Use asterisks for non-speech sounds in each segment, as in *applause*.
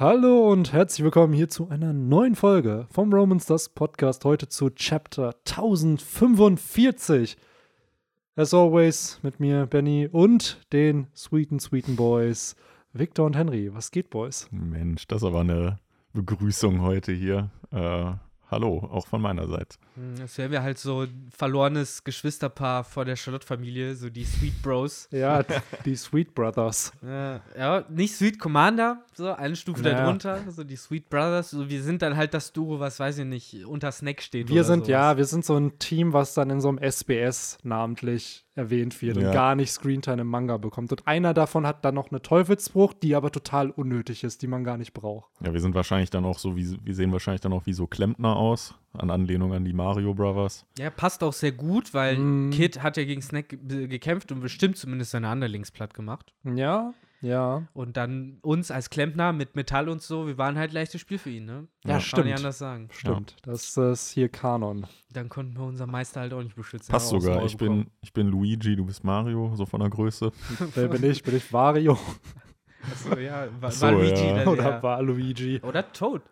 Hallo und herzlich willkommen hier zu einer neuen Folge vom Romans das Podcast. Heute zu Chapter 1045. As always mit mir, Benny und den sweeten, sweeten Boys, Victor und Henry. Was geht, Boys? Mensch, das ist aber eine Begrüßung heute hier. Äh, hallo, auch von meiner Seite. Das wären wir halt so ein verlorenes Geschwisterpaar vor der Charlotte-Familie, so die Sweet Bros. *laughs* Ja, die Sweet Brothers. Ja, ja, nicht Sweet Commander, so eine Stufe Naja. darunter, so die Sweet Brothers. So, wir sind dann halt das Duo, was weiß ich nicht, unter Snack steht. Wir oder sind, sowas. ja, wir sind so ein Team, was dann in so einem SBS namentlich erwähnt wird und Ja. gar nicht Screentime im Manga bekommt. Und einer davon hat dann noch eine Teufelsfrucht, die aber total unnötig ist, die man gar nicht braucht. Ja, wir sind wahrscheinlich dann auch so, wie, wir sehen wahrscheinlich dann auch wie so Klempner aus, an Anlehnung an die Mario Brothers. Ja, passt auch sehr gut, weil Mm. Kid hat ja gegen Snack ge- gekämpft und bestimmt zumindest seine Underlings platt gemacht. Ja, ja. Und dann uns als Klempner mit Metall und so, wir waren halt leichtes Spiel für ihn, ne? Ja, Kann stimmt. man nicht anders sagen. Stimmt. Das ist hier Kanon. Dann konnten wir unseren Meister halt auch nicht beschützen. Passt sogar. Ich bin, ich bin Luigi, du bist Mario, so von der Größe. *laughs* Wer bin ich? Bin ich Wario Achso, ja, war, Ach so, war Luigi ja. dann oder der- Waluigi Oder Toad.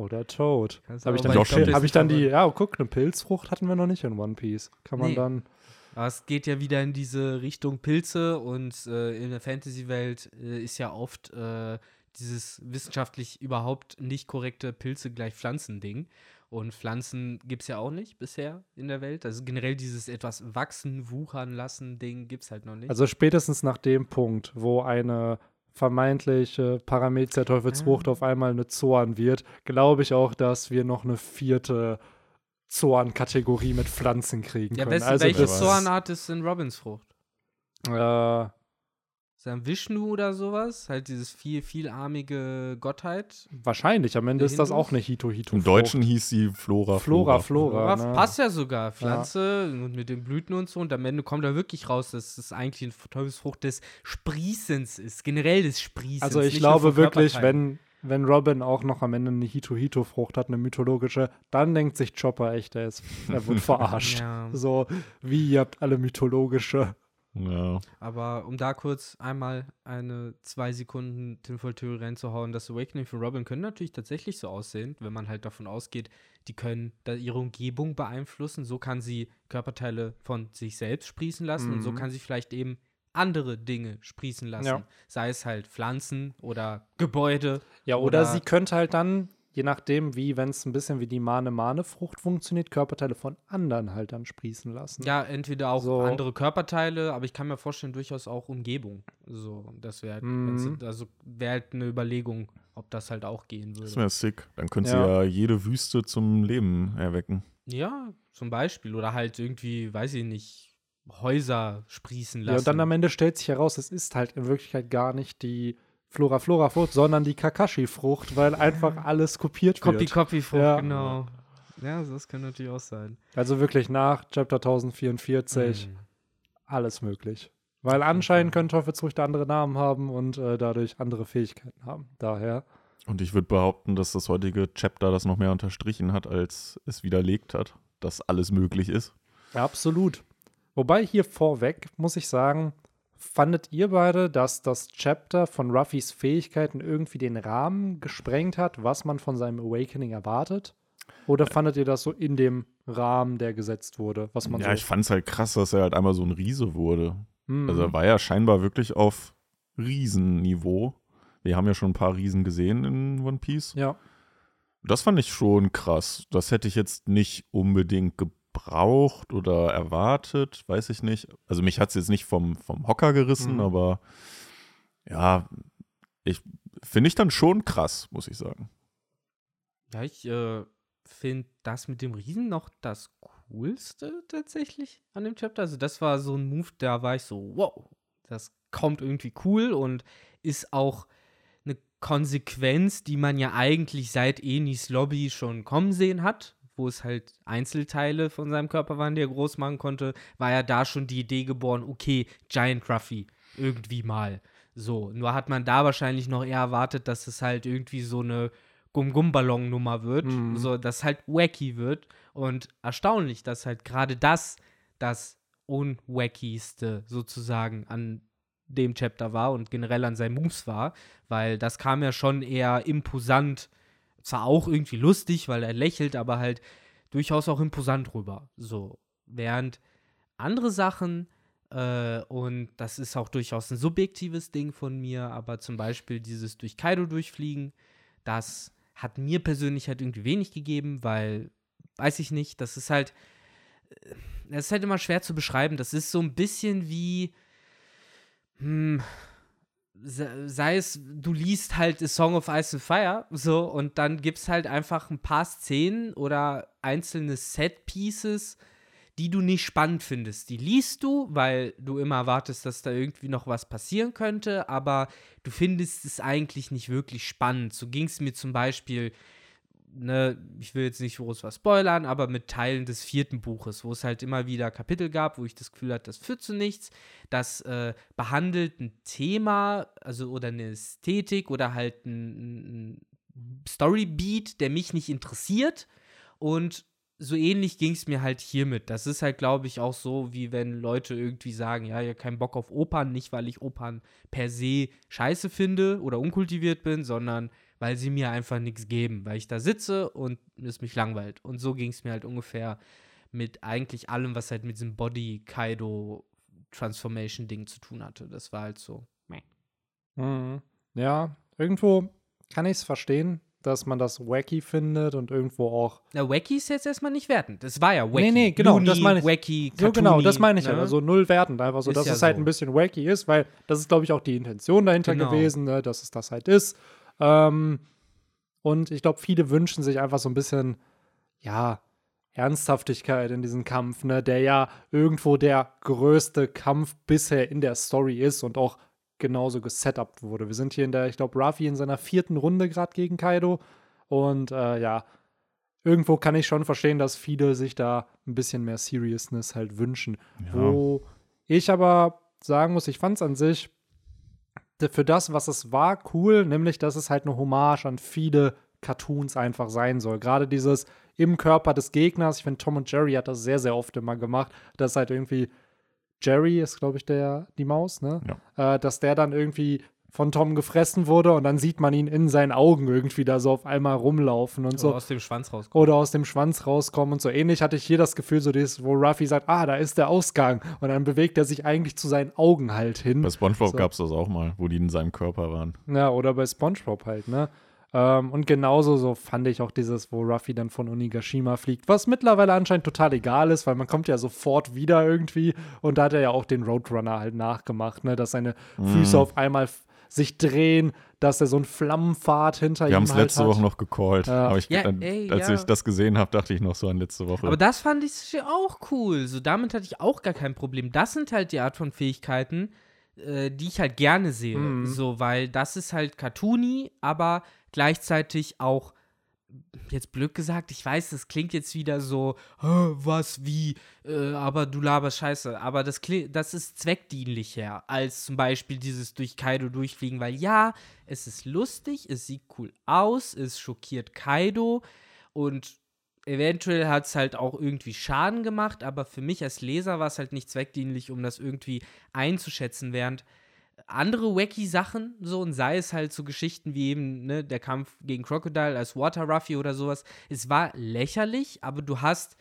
Oder Toad? Kannst Habe ich dann, Doppel- hab ich dann die, ja, guck, eine Pilzfrucht hatten wir noch nicht in One Piece. Kann man Nee. dann, Aber es geht ja wieder in diese Richtung Pilze und äh, in der Fantasy-Welt äh, ist ja oft äh, dieses wissenschaftlich überhaupt nicht korrekte Pilze gleich Pflanzen-Ding. Und Pflanzen gibt es ja auch nicht bisher in der Welt. Also generell dieses etwas wachsen, wuchern lassen Ding gibt es halt noch nicht. also spätestens nach dem Punkt, wo eine vermeintliche Parameter-Teufelsfrucht Ah. auf einmal eine Zorn wird, glaube ich auch, dass wir noch eine vierte Zorn-Kategorie mit Pflanzen kriegen ja, können. wessen, also welche Zornart ist in Robins Frucht? äh, Ist das ein Vishnu oder sowas? Halt dieses viel, vielarmige Gottheit. wahrscheinlich, am Ende ist das auch eine Hito-Hito. Im Deutschen hieß sie Flora. Flora, Flora. Ja, ne? passt ja sogar. Pflanze und mit den Blüten und so. Und am Ende kommt da wirklich raus, dass es eigentlich eine Teufelsfrucht des Sprießens ist. Generell des Sprießens. Also ich glaube wirklich, wenn, wenn Robin auch noch am Ende eine Hito-Hito-Frucht hat, eine mythologische, dann denkt sich Chopper echt, er, ist, er wird *laughs* verarscht. Ja. So, wie ihr habt alle mythologische. Ja. Aber um da kurz einmal eine zwei Sekunden Tinfoil-Theorie reinzuhauen, das Awakening für Robin können natürlich tatsächlich so aussehen, wenn man halt davon ausgeht, die können da ihre Umgebung beeinflussen. So kann sie Körperteile von sich selbst sprießen lassen und so Mhm. kann sie vielleicht eben andere Dinge sprießen lassen. Ja. Sei es halt Pflanzen oder Gebäude. Ja, oder, Oder- sie könnte halt dann, je nachdem, wie, wenn es ein bisschen wie die Mane-Mane-Frucht funktioniert, Körperteile von anderen halt dann sprießen lassen. Ja, entweder auch So. andere Körperteile, aber ich kann mir vorstellen, durchaus auch Umgebung. So, das wäre Mhm. also wäre halt eine Überlegung, ob das halt auch gehen würde. Das wäre sick. Dann könnte Ja. sie ja jede Wüste zum Leben erwecken. Ja, zum Beispiel. Oder halt irgendwie, weiß ich nicht, Häuser sprießen lassen. Ja, und dann am Ende stellt sich heraus, es ist halt in Wirklichkeit gar nicht die Flora-Flora-Frucht, sondern die Kakashi-Frucht, weil einfach alles kopiert Copy, wird. Copy, Frucht, Ja. genau. Ja, das kann natürlich auch sein. Also wirklich nach Chapter 1044 Mhm. alles möglich. Weil anscheinend können Teufelsfrüchte andere Namen haben und äh, dadurch andere Fähigkeiten haben. Daher. Und ich würde behaupten, dass das heutige Chapter das noch mehr unterstrichen hat, als es widerlegt hat, dass alles möglich ist. Absolut. Wobei hier vorweg, muss ich sagen, fandet ihr beide, dass das Chapter von Ruffys Fähigkeiten irgendwie den Rahmen gesprengt hat, was man von seinem Awakening erwartet? Oder fandet ihr das so in dem Rahmen, der gesetzt wurde? Was man ja, so ich fand es halt krass, dass er halt einmal so ein Riese wurde. Mhm. Also er war ja scheinbar wirklich auf Riesenniveau. Wir haben ja schon ein paar Riesen gesehen in One Piece. ja. Das fand ich schon krass. Das hätte ich jetzt nicht unbedingt gebraucht oder erwartet, weiß ich nicht. Also mich hat es jetzt nicht vom, vom Hocker gerissen, Mhm. aber ja, ich finde ich dann schon krass, muss ich sagen. Ja, ich äh, finde das mit dem Riesen noch das Coolste tatsächlich an dem Chapter. Also das war so ein Move, da war ich so, wow, das kommt irgendwie cool und ist auch eine Konsequenz, die man ja eigentlich seit Enis Lobby schon kommen sehen hat, wo es halt Einzelteile von seinem Körper waren, die er groß machen konnte, war ja da schon die Idee geboren, okay, Giant Ruffy, irgendwie mal. So, nur hat man da wahrscheinlich noch eher erwartet, dass es halt irgendwie so eine Gum-Gum-Ballon-Nummer wird, Mhm. so dass halt wacky wird. Und erstaunlich, dass halt gerade das das Unwackigste sozusagen an dem Chapter war und generell an seinen Moves war, weil das kam ja schon eher imposant, zwar auch irgendwie lustig, weil er lächelt, aber halt durchaus auch imposant rüber. So, während andere Sachen, äh, und das ist auch durchaus ein subjektives Ding von mir, aber zum Beispiel dieses durch Kaido durchfliegen, das hat mir persönlich halt irgendwie wenig gegeben, weil, weiß ich nicht, das ist halt, äh, das ist halt immer schwer zu beschreiben. Das ist so ein bisschen wie, hm, sei es, du liest halt A Song of Ice and Fire, so, und dann gibt es halt einfach ein paar Szenen oder einzelne Set-Pieces, die du nicht spannend findest. Die liest du, weil du immer erwartest, dass da irgendwie noch was passieren könnte, aber du findest es eigentlich nicht wirklich spannend. So ging es mir zum Beispiel ne, ich will jetzt nicht groß was spoilern, aber mit Teilen des vierten Buches, wo es halt immer wieder Kapitel gab, wo ich das Gefühl hatte, das führt zu nichts. Das äh, behandelt ein Thema, also oder eine Ästhetik oder halt ein, ein Storybeat, der mich nicht interessiert. Und so ähnlich ging es mir halt hiermit. Das ist halt, glaube ich, auch so, wie wenn Leute irgendwie sagen, ja, ja, keinen Bock auf Opern, nicht weil ich Opern per se scheiße finde oder unkultiviert bin, sondern weil sie mir einfach nichts geben, weil ich da sitze und es mich langweilt. Und so ging es mir halt ungefähr mit eigentlich allem, was halt mit diesem Body-Kaido-Transformation-Ding zu tun hatte. Das war halt so. Mhm. Ja, irgendwo kann ich es verstehen, dass man das wacky findet und irgendwo auch. Na, wacky ist jetzt erstmal nicht wertend. Das war ja wacky. Nee, nee, genau, Looney, das meine ich. Wacky, So genau, das meine ich ne? halt. Also null wertend, einfach so, Ist dass ja es halt so. ein bisschen wacky ist, weil das ist, glaube ich, auch die Intention dahinter Genau. gewesen, ne, dass es das halt ist. Ähm, und ich glaube, viele wünschen sich einfach so ein bisschen, ja, Ernsthaftigkeit in diesem Kampf, ne, der ja irgendwo der größte Kampf bisher in der Story ist und auch genauso gesetupt wurde. Wir sind hier in der, ich glaube, Ruffy in seiner vierten Runde gerade gegen Kaido. Und äh, ja, irgendwo kann ich schon verstehen, dass viele sich da ein bisschen mehr Seriousness halt wünschen. Ja. Wo ich aber sagen muss, ich fand es an sich für das, was es war, cool, nämlich, dass es halt eine Hommage an viele Cartoons einfach sein soll. Gerade dieses im Körper des Gegners, ich finde, Tom und Jerry hat das sehr, sehr oft immer gemacht, dass halt irgendwie Jerry ist, glaube ich, der, die Maus, ne? Äh, dass der dann irgendwie von Tom gefressen wurde und dann sieht man ihn in seinen Augen irgendwie da so auf einmal rumlaufen und so so aus dem Schwanz rauskommt. oder aus dem Schwanz rauskommen und so ähnlich hatte ich hier das Gefühl, so dieses, wo Ruffy sagt, ah, da ist der Ausgang und dann bewegt er sich eigentlich zu seinen Augen halt hin. Bei SpongeBob So. gab es das auch mal, wo die in seinem Körper waren. Ja, oder bei SpongeBob halt, ne? Ähm, und genauso so fand ich auch dieses, wo Ruffy dann von Onigashima fliegt, was mittlerweile anscheinend total egal ist, weil man kommt ja sofort wieder irgendwie und da hat er ja auch den Roadrunner halt nachgemacht, ne? Dass seine Füße auf einmal sich drehen, dass er so einen Flammenpfad hinter Wir ihm haben es halt letzte hat. Woche noch gecallt. Ja. Aber ich, Ja, äh, ey, als ja. ich das gesehen habe, dachte ich noch so an letzte Woche. Aber das fand ich auch cool. So, damit hatte ich auch gar kein Problem. Das sind halt die Art von Fähigkeiten, äh, die ich halt gerne sehe. Mhm. So, weil das ist halt cartoony, aber gleichzeitig auch, jetzt blöd gesagt, ich weiß, das klingt jetzt wieder so, "Hä, was, wie, äh, aber du laberst Scheiße. Aber das, das ist zweckdienlicher als zum Beispiel dieses durch Kaido durchfliegen, weil ja, es ist lustig, es sieht cool aus, es schockiert Kaido und eventuell hat es halt auch irgendwie Schaden gemacht, aber für mich als Leser war es halt nicht zweckdienlich, um das irgendwie einzuschätzen, während andere wacky Sachen, so und sei es halt so Geschichten wie eben ne, der Kampf gegen Crocodile als Water Ruffy oder sowas, es war lächerlich, aber du hast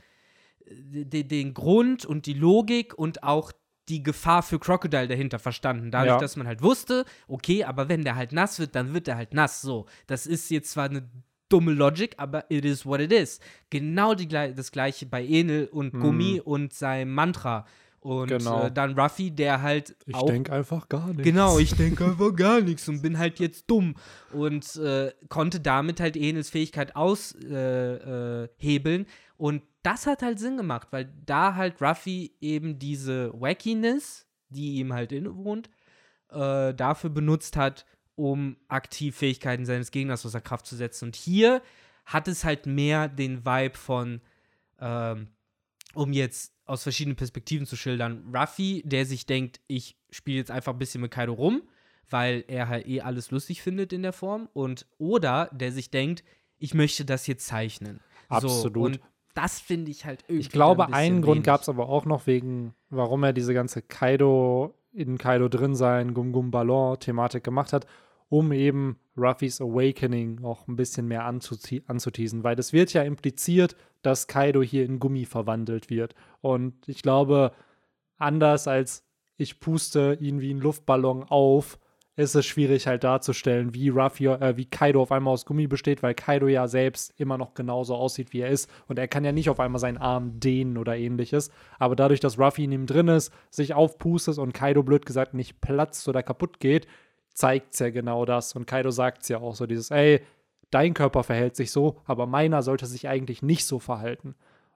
äh, de- den Grund und die Logik und auch die Gefahr für Crocodile dahinter verstanden. Dadurch, Ja. dass man halt wusste, okay, aber wenn der halt nass wird, dann wird er halt nass. So, das ist jetzt zwar eine dumme Logic, aber it is what it is. Genau die, das gleiche bei Enel und Gummi und seinem Mantra. Und Genau. äh, dann Ruffy, der halt Ich denke einfach gar nicht. Genau, ich denke einfach gar nichts und bin halt jetzt dumm. Und äh, konnte damit halt Enels Fähigkeit aushebeln. Äh, hebeln. und das hat halt Sinn gemacht, weil da halt Ruffy eben diese Wackiness, die ihm halt innewohnt, äh, dafür benutzt hat, um aktiv Fähigkeiten seines Gegners außer Kraft zu setzen. Und hier hat es halt mehr den Vibe von, ähm, um jetzt aus verschiedenen Perspektiven zu schildern, Ruffy, der sich denkt, ich spiele jetzt einfach ein bisschen mit Kaido rum, weil er halt eh alles lustig findet in der Form. Und oder der sich denkt, ich möchte das jetzt zeichnen. Absolut. So, und das finde ich halt irgendwie. Ich glaube, ein einen Grund wenig. gab es aber auch noch wegen, warum er diese ganze Kaido in Kaido drin sein, Gum Gum Ballon Thematik gemacht hat, um eben Ruffys Awakening auch ein bisschen mehr anzuteasen, weil es wird ja impliziert, dass Kaido hier in Gummi verwandelt wird. Und ich glaube, anders als ich puste ihn wie ein Luftballon auf, ist es schwierig halt darzustellen, wie Ruffy, äh, wie Kaido auf einmal aus Gummi besteht, weil Kaido ja selbst immer noch genauso aussieht, wie er ist. Und er kann ja nicht auf einmal seinen Arm dehnen oder ähnliches. Aber dadurch, dass Ruffy in ihm drin ist, sich aufpustet und Kaido blöd gesagt nicht platzt oder kaputt geht, zeigt es ja genau das. Und Kaido sagt es ja auch so: dieses, ey, dein Körper verhält sich so, aber meiner sollte sich eigentlich nicht so verhalten.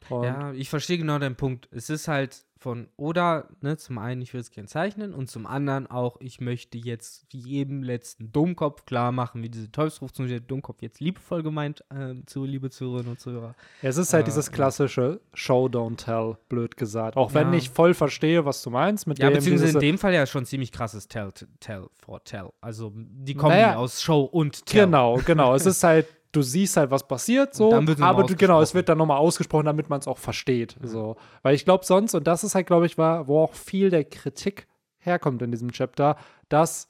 Und Ja, ich verstehe genau deinen Punkt. Es ist halt von Oda, ne, zum einen, ich würde es gerne zeichnen und zum anderen auch, ich möchte jetzt wie jedem letzten Dummkopf klar machen, wie diese Teufelsrufzunge der Dummkopf jetzt liebevoll gemeint, ähm, zu liebe Zuhörerinnen und Zuhörer. Es ist halt Äh, dieses ja. klassische Show, don't tell, blöd gesagt. Auch wenn Ja. ich voll verstehe, was du meinst mit Ja, dem beziehungsweise in dem Fall ja schon ziemlich krasses Tell, Tell for Tell. Also die Kombi Naja. aus Show und Tell. Genau, genau. es ist halt, *laughs* du siehst halt, was passiert so, aber du, genau, es wird dann nochmal ausgesprochen, damit man es auch versteht. So. Weil ich glaube sonst, und das ist halt, glaube ich, war, wo auch viel der Kritik herkommt in diesem Chapter, dass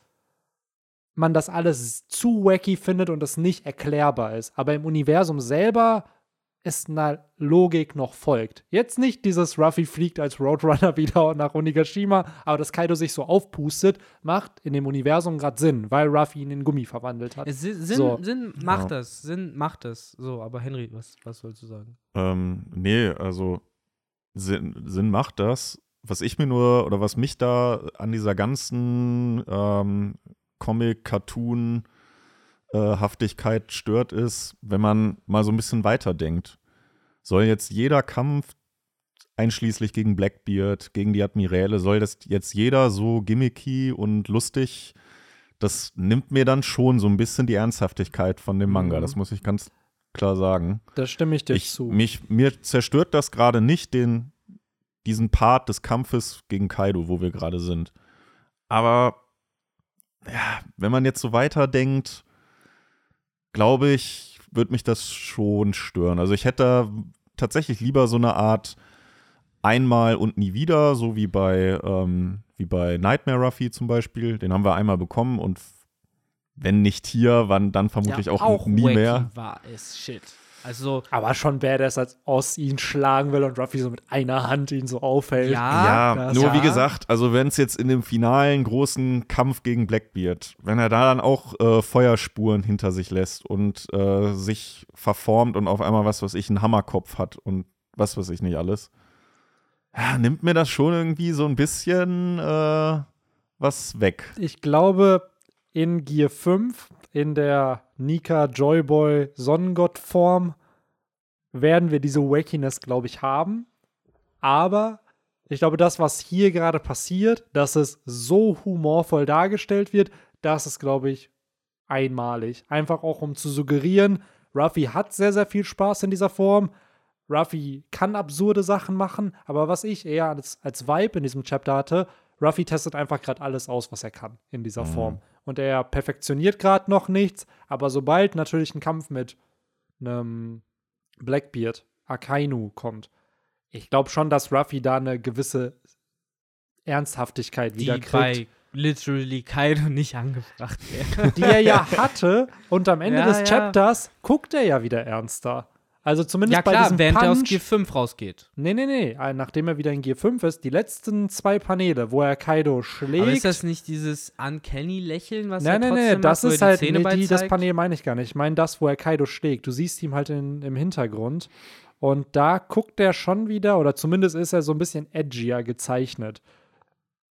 man das alles zu wacky findet und es nicht erklärbar ist. Aber im Universum selber ist eine Logik noch folgt. Jetzt nicht dieses Ruffy fliegt als Roadrunner *laughs* wieder nach Onigashima, aber dass Kaido sich so aufpustet, macht in dem Universum gerade Sinn, weil Ruffy ihn in Gummi verwandelt hat. Es Sinn, Sinn, So. Sinn macht Ja. das, Sinn macht das. So, aber Henry, was, was sollst du sagen? Ähm, nee, also Sinn, Sinn macht das. Was ich mir nur, oder was mich da an dieser ganzen ähm, Comic-Cartoon- äh, Haftigkeit stört, ist, wenn man mal so ein bisschen weiterdenkt. Soll jetzt jeder Kampf, einschließlich gegen Blackbeard, gegen die Admiräle, soll das jetzt jeder so gimmicky und lustig? Das nimmt mir dann schon so ein bisschen die Ernsthaftigkeit von dem Manga. Mhm. Das muss ich ganz klar sagen. Da stimme ich dir Ich, zu. mich, mir zerstört das gerade nicht den, diesen Part des Kampfes gegen Kaido, wo wir gerade sind. Aber ja, wenn man jetzt so weiterdenkt, glaube ich, wird mich das schon stören. Also ich hätte tatsächlich lieber so eine Art einmal und nie wieder, so wie bei, ähm, wie bei Nightmare Ruffy zum Beispiel. Den haben wir einmal bekommen und wenn nicht hier, wann dann vermutlich auch, nie wacky mehr. war es shit. Also, aber schon badass, als Oz ihn schlagen will und Ruffy so mit einer Hand ihn so aufhält. ja, Ja, nur ja. wie gesagt, also wenn es jetzt in dem finalen großen Kampf gegen Blackbeard, wenn er da dann auch äh, Feuerspuren hinter sich lässt und äh, sich verformt und auf einmal was, was ich, einen Hammerkopf hat und was weiß ich nicht alles, ja, nimmt mir das schon irgendwie so ein bisschen äh, was weg. Ich glaube, in Gear 5, in der Nika Joyboy Sonnengott-Form, werden wir diese Wackiness, glaube ich, haben. Aber ich glaube, das, was hier gerade passiert, dass es so humorvoll dargestellt wird, das ist, glaube ich, einmalig. Einfach auch, um zu suggerieren, Ruffy hat sehr, sehr viel Spaß in dieser Form. Ruffy kann absurde Sachen machen, aber was ich eher als, als Vibe in diesem Chapter hatte, Ruffy testet einfach gerade alles aus, was er kann in dieser Mhm. Form. Und er perfektioniert gerade noch nichts, aber sobald natürlich ein Kampf mit einem Blackbeard, Akainu kommt, ich glaube schon, dass Ruffy da eine gewisse Ernsthaftigkeit die wieder kriegt. bei literally Kaido nicht angebracht wäre. die er ja *laughs* hatte. Und am Ende Ja, des ja. Chapters guckt er ja wieder ernster. Also zumindest ja bei klar, diesem während er aus Punch. Gear 5 rausgeht. Nee, nee, nee. Äh, Nachdem er wieder in Gear 5 ist, die letzten zwei Paneele, wo er Kaido schlägt. Aber ist das nicht dieses Uncanny-Lächeln, was Nein, er nein, trotzdem nee, das macht, wo er ist halt, nee, die, das? Panel meine ich gar nicht. Ich meine das, wo er Kaido schlägt. Du siehst ihn halt in, im Hintergrund. Und da guckt er schon wieder, oder zumindest ist er so ein bisschen edgier gezeichnet.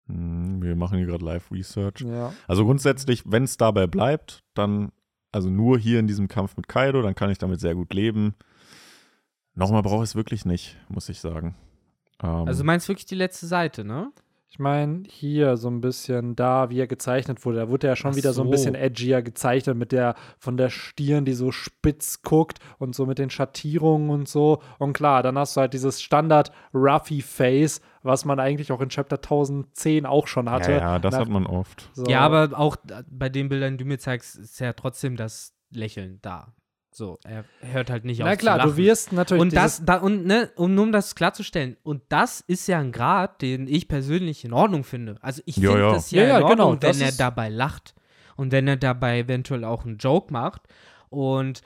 Hm, wir machen hier gerade Live-Research. Ja. Also grundsätzlich, wenn es dabei bleibt, dann, also nur hier in diesem Kampf mit Kaido, dann kann ich damit sehr gut leben. Nochmal brauche ich es wirklich nicht, muss ich sagen. Ähm, Also du meinst wirklich die letzte Seite, ne? Ich meine, hier so ein bisschen da, wie er gezeichnet wurde, da wurde er schon Ach wieder so ein bisschen edgier gezeichnet mit der von der Stirn, die so spitz guckt und so mit den Schattierungen und so. Und klar, dann hast du halt dieses Standard Ruffy Face, was man eigentlich auch in Chapter 1010 auch schon hatte. ja, ja, das Nach- hat man oft. so. Ja, aber auch bei den Bildern, die du mir zeigst, ist ja trotzdem das Lächeln da. So, er hört halt nicht auf Na klar, zu lachen. du wirst natürlich. und das, da, und, ne, um, um das klarzustellen, und das ist ja ein Grad, den ich persönlich in Ordnung finde. Also ich finde ja. das ja, Ja, ja, in Ordnung, genau, wenn er dabei lacht. Und wenn er dabei eventuell auch einen Joke macht. Und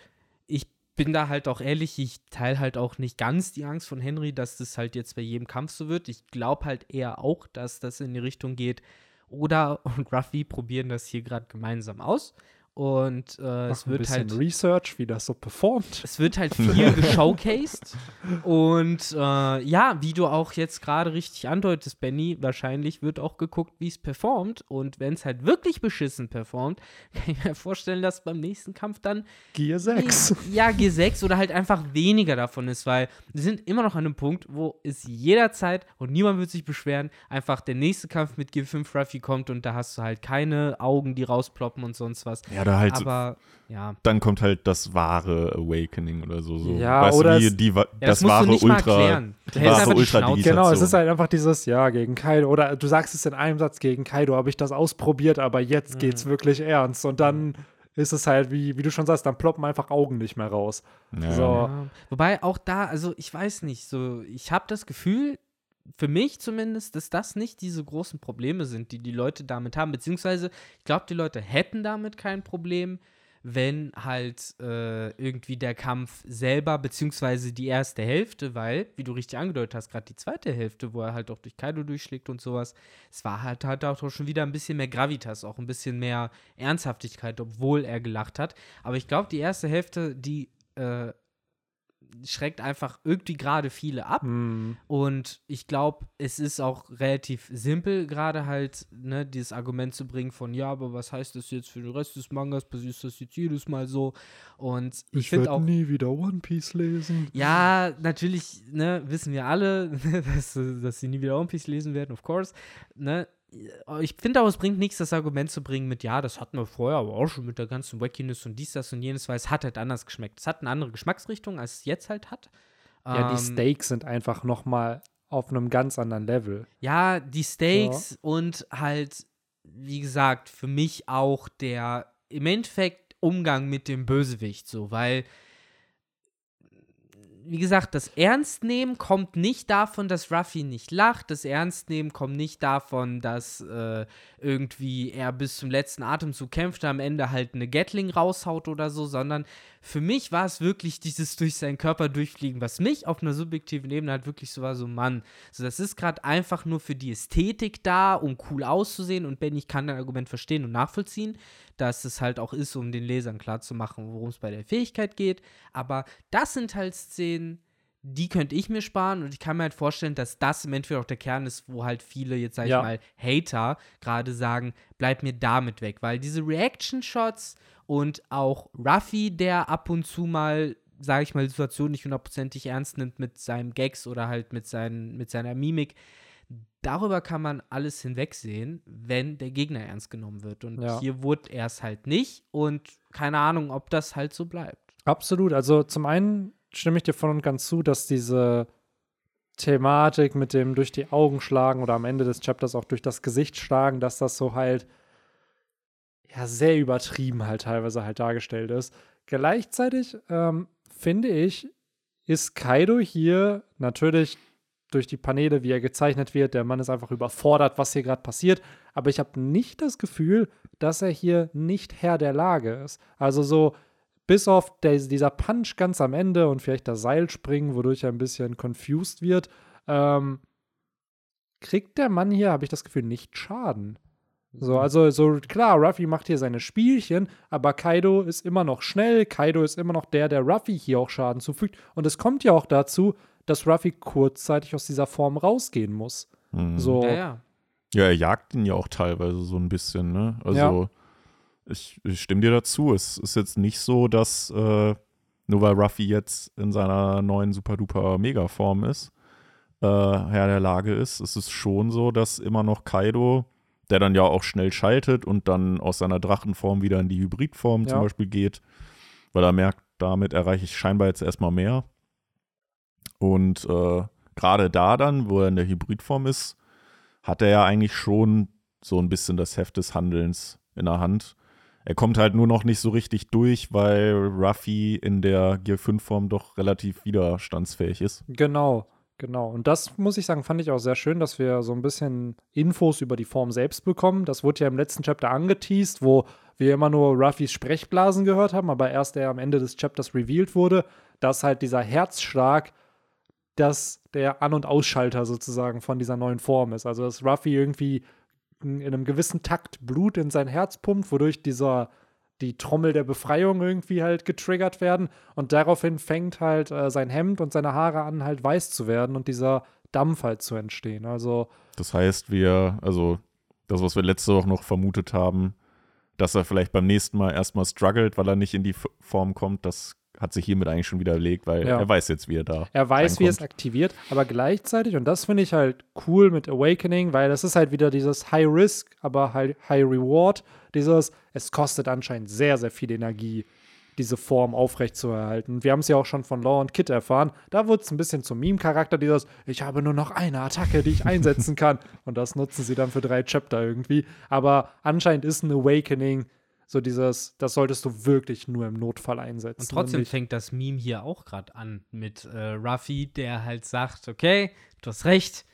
ich bin da halt auch ehrlich, ich teile halt auch nicht ganz die Angst von Henry, dass das halt jetzt bei jedem Kampf so wird. Ich glaube halt eher auch, dass das in die Richtung geht. Oder *laughs* und Ruffy probieren das hier gerade gemeinsam aus. Und äh, es Mach ein wird bisschen halt Research, wie das so performt. es wird halt viel *laughs* geshowcased. Und äh, ja, wie du auch jetzt gerade richtig andeutest, Benny, wahrscheinlich wird auch geguckt, wie es performt. Und wenn es halt wirklich beschissen performt, *laughs* kann ich mir vorstellen, dass beim nächsten Kampf dann Gear 6. *laughs* ja, G6 oder halt einfach weniger davon ist, weil wir sind immer noch an einem Punkt, wo es jederzeit und niemand wird sich beschweren, einfach der nächste Kampf mit G5 Ruffy kommt und da hast du halt keine Augen, die rausploppen und sonst was. Ja, da halt, Aber ja. dann kommt halt das wahre Awakening oder so. so. Ja, weißt oder du, wie die, Ja, das, das musst du wahre nicht mal Ultra, wahre Ultra Schnauze. Genau, es ist halt einfach dieses Ja gegen Kaido. Oder du sagst es in einem Satz gegen Kaido, habe ich das ausprobiert, aber jetzt Mhm. geht's wirklich ernst. Und dann ist es halt, wie, wie du schon sagst, dann ploppen einfach Augen nicht mehr raus. Ja. So. Ja. Wobei auch da, also ich weiß nicht, so ich habe das Gefühl, für mich zumindest, dass das nicht diese großen Probleme sind, die die Leute damit haben. Beziehungsweise, ich glaube, die Leute hätten damit kein Problem, wenn halt äh, irgendwie der Kampf selber, beziehungsweise die erste Hälfte, weil, wie du richtig angedeutet hast, gerade die zweite Hälfte, wo er halt auch durch Kaido durchschlägt und sowas, es war halt, halt auch schon wieder ein bisschen mehr Gravitas, auch ein bisschen mehr Ernsthaftigkeit, obwohl er gelacht hat. Aber ich glaube, die erste Hälfte, die äh, schreckt einfach irgendwie gerade viele ab. Hm. Und ich glaube, es ist auch relativ simpel, gerade halt, ne, dieses Argument zu bringen von, ja, aber was heißt das jetzt für den Rest des Mangas? Passiert das jetzt jedes Mal so? Und ich, Ich finde werde auch. nie wieder One Piece lesen. Ja, natürlich, ne, wissen wir alle, *laughs* dass, dass sie nie wieder One Piece lesen werden, of course. Ne? Ich finde auch, es bringt nichts, das Argument zu bringen mit, ja, das hatten wir vorher, aber auch schon mit der ganzen Wackiness und dies, das und jenes, weil es hat halt anders geschmeckt. Es hat eine andere Geschmacksrichtung, als es jetzt halt hat. Ja, die Ähm, Stakes sind einfach noch mal auf einem ganz anderen Level. Ja, die Stakes und halt, wie gesagt, für mich auch der im Endeffekt Umgang mit dem Bösewicht, so, weil, wie gesagt, das Ernstnehmen kommt nicht davon, dass Ruffy nicht lacht. Das Ernstnehmen kommt nicht davon, dass äh, irgendwie er bis zum letzten Atemzug kämpft, am Ende halt eine Gatling raushaut oder so, sondern für mich war es wirklich dieses durch seinen Körper durchfliegen, was mich auf einer subjektiven Ebene halt wirklich so war, so Mann, so das ist gerade einfach nur für die Ästhetik da, um cool auszusehen und Ben, ich kann dein Argument verstehen und nachvollziehen, dass es halt auch ist, um den Lesern klarzumachen, worum es bei der Fähigkeit geht, aber das sind halt Szenen, die könnte ich mir sparen und ich kann mir halt vorstellen, dass das im Endeffekt auch der Kern ist, wo halt viele, jetzt sag Ja. ich mal, Hater gerade sagen, bleib mir damit weg, weil diese Reaction-Shots und auch Ruffy, der ab und zu mal, sage ich mal, die Situation nicht hundertprozentig ernst nimmt mit seinem Gags oder halt mit, seinen, mit seiner Mimik, darüber kann man alles hinwegsehen, wenn der Gegner ernst genommen wird. Und Ja. hier wurde er es halt nicht und keine Ahnung, ob das halt so bleibt. Absolut. Also zum einen stimme ich dir voll und ganz zu, dass diese Thematik mit dem durch die Augen schlagen oder am Ende des Chapters auch durch das Gesicht schlagen, dass das so halt ja sehr übertrieben halt teilweise halt dargestellt ist. Gleichzeitig ähm, finde ich, ist Kaido hier natürlich durch die Paneele, wie er gezeichnet wird, der Mann ist einfach überfordert, was hier gerade passiert. Aber ich habe nicht das Gefühl, dass er hier nicht Herr der Lage ist. Also so, bis auf der, dieser Punch ganz am Ende und vielleicht das Seilspringen, wodurch er ein bisschen confused wird, ähm, kriegt der Mann hier, habe ich das Gefühl, nicht Schaden. So, also, so klar, Ruffy macht hier seine Spielchen, aber Kaido ist immer noch schnell. Kaido ist immer noch der, der Ruffy hier auch Schaden zufügt. Und es kommt ja auch dazu, dass Ruffy kurzzeitig aus dieser Form rausgehen muss. Mhm. So, Ja, ja. Ja, er jagt ihn ja auch teilweise so ein bisschen, ne? Also, ich, ich stimme dir dazu. Es ist jetzt nicht so, dass äh, nur weil Ruffy jetzt in seiner neuen Super-Duper-Mega-Form ist, äh, Herr der Lage ist, es ist schon so, dass immer noch Kaido, der dann ja auch schnell schaltet und dann aus seiner Drachenform wieder in die Hybridform zum Ja. Beispiel geht, weil er merkt, damit erreiche ich scheinbar jetzt erstmal mehr. Und äh, gerade da dann, wo er in der Hybridform ist, hat er ja eigentlich schon so ein bisschen das Heft des Handelns in der Hand. Er kommt halt nur noch nicht so richtig durch, weil Ruffy in der Gear 5 Form doch relativ widerstandsfähig ist. Genau, genau. Und das muss ich sagen, fand ich auch sehr schön, dass wir so ein bisschen Infos über die Form selbst bekommen. Das wurde ja im letzten Chapter angeteased, wo wir immer nur Ruffys Sprechblasen gehört haben, aber erst der am Ende des Chapters revealed wurde, dass halt dieser Herzschlag dass der An- und Ausschalter sozusagen von dieser neuen Form ist. Also dass Ruffy irgendwie in einem gewissen Takt Blut in sein Herz pumpt, wodurch dieser die Trommel der Befreiung irgendwie halt getriggert werden und daraufhin fängt halt äh, sein Hemd und seine Haare an halt weiß zu werden und dieser Dampf halt zu entstehen. Also Das heißt, wir, also das, was wir letzte Woche noch vermutet haben, dass er vielleicht beim nächsten Mal erstmal struggelt, weil er nicht in die Form kommt, das hat sich hiermit eigentlich schon widerlegt, weil Ja. er weiß jetzt, wie er da. Er weiß, wie es reinkommt. aktiviert, aber gleichzeitig, und das finde ich halt cool mit Awakening, weil das ist halt wieder dieses High Risk, aber High, High Reward. Dieses, es kostet anscheinend sehr, sehr viel Energie, diese Form aufrechtzuerhalten. Wir haben es ja auch schon von Law und Kid erfahren. Da wurde es ein bisschen zum Meme-Charakter, dieses, ich habe nur noch eine Attacke, die ich *laughs* einsetzen kann. Und das nutzen sie dann für drei Chapter irgendwie. Aber anscheinend ist ein Awakening so dieses, das solltest du wirklich nur im Notfall einsetzen. Und trotzdem nicht- fängt das Meme hier auch gerade an mit äh, Ruffy, der halt sagt, okay, du hast recht,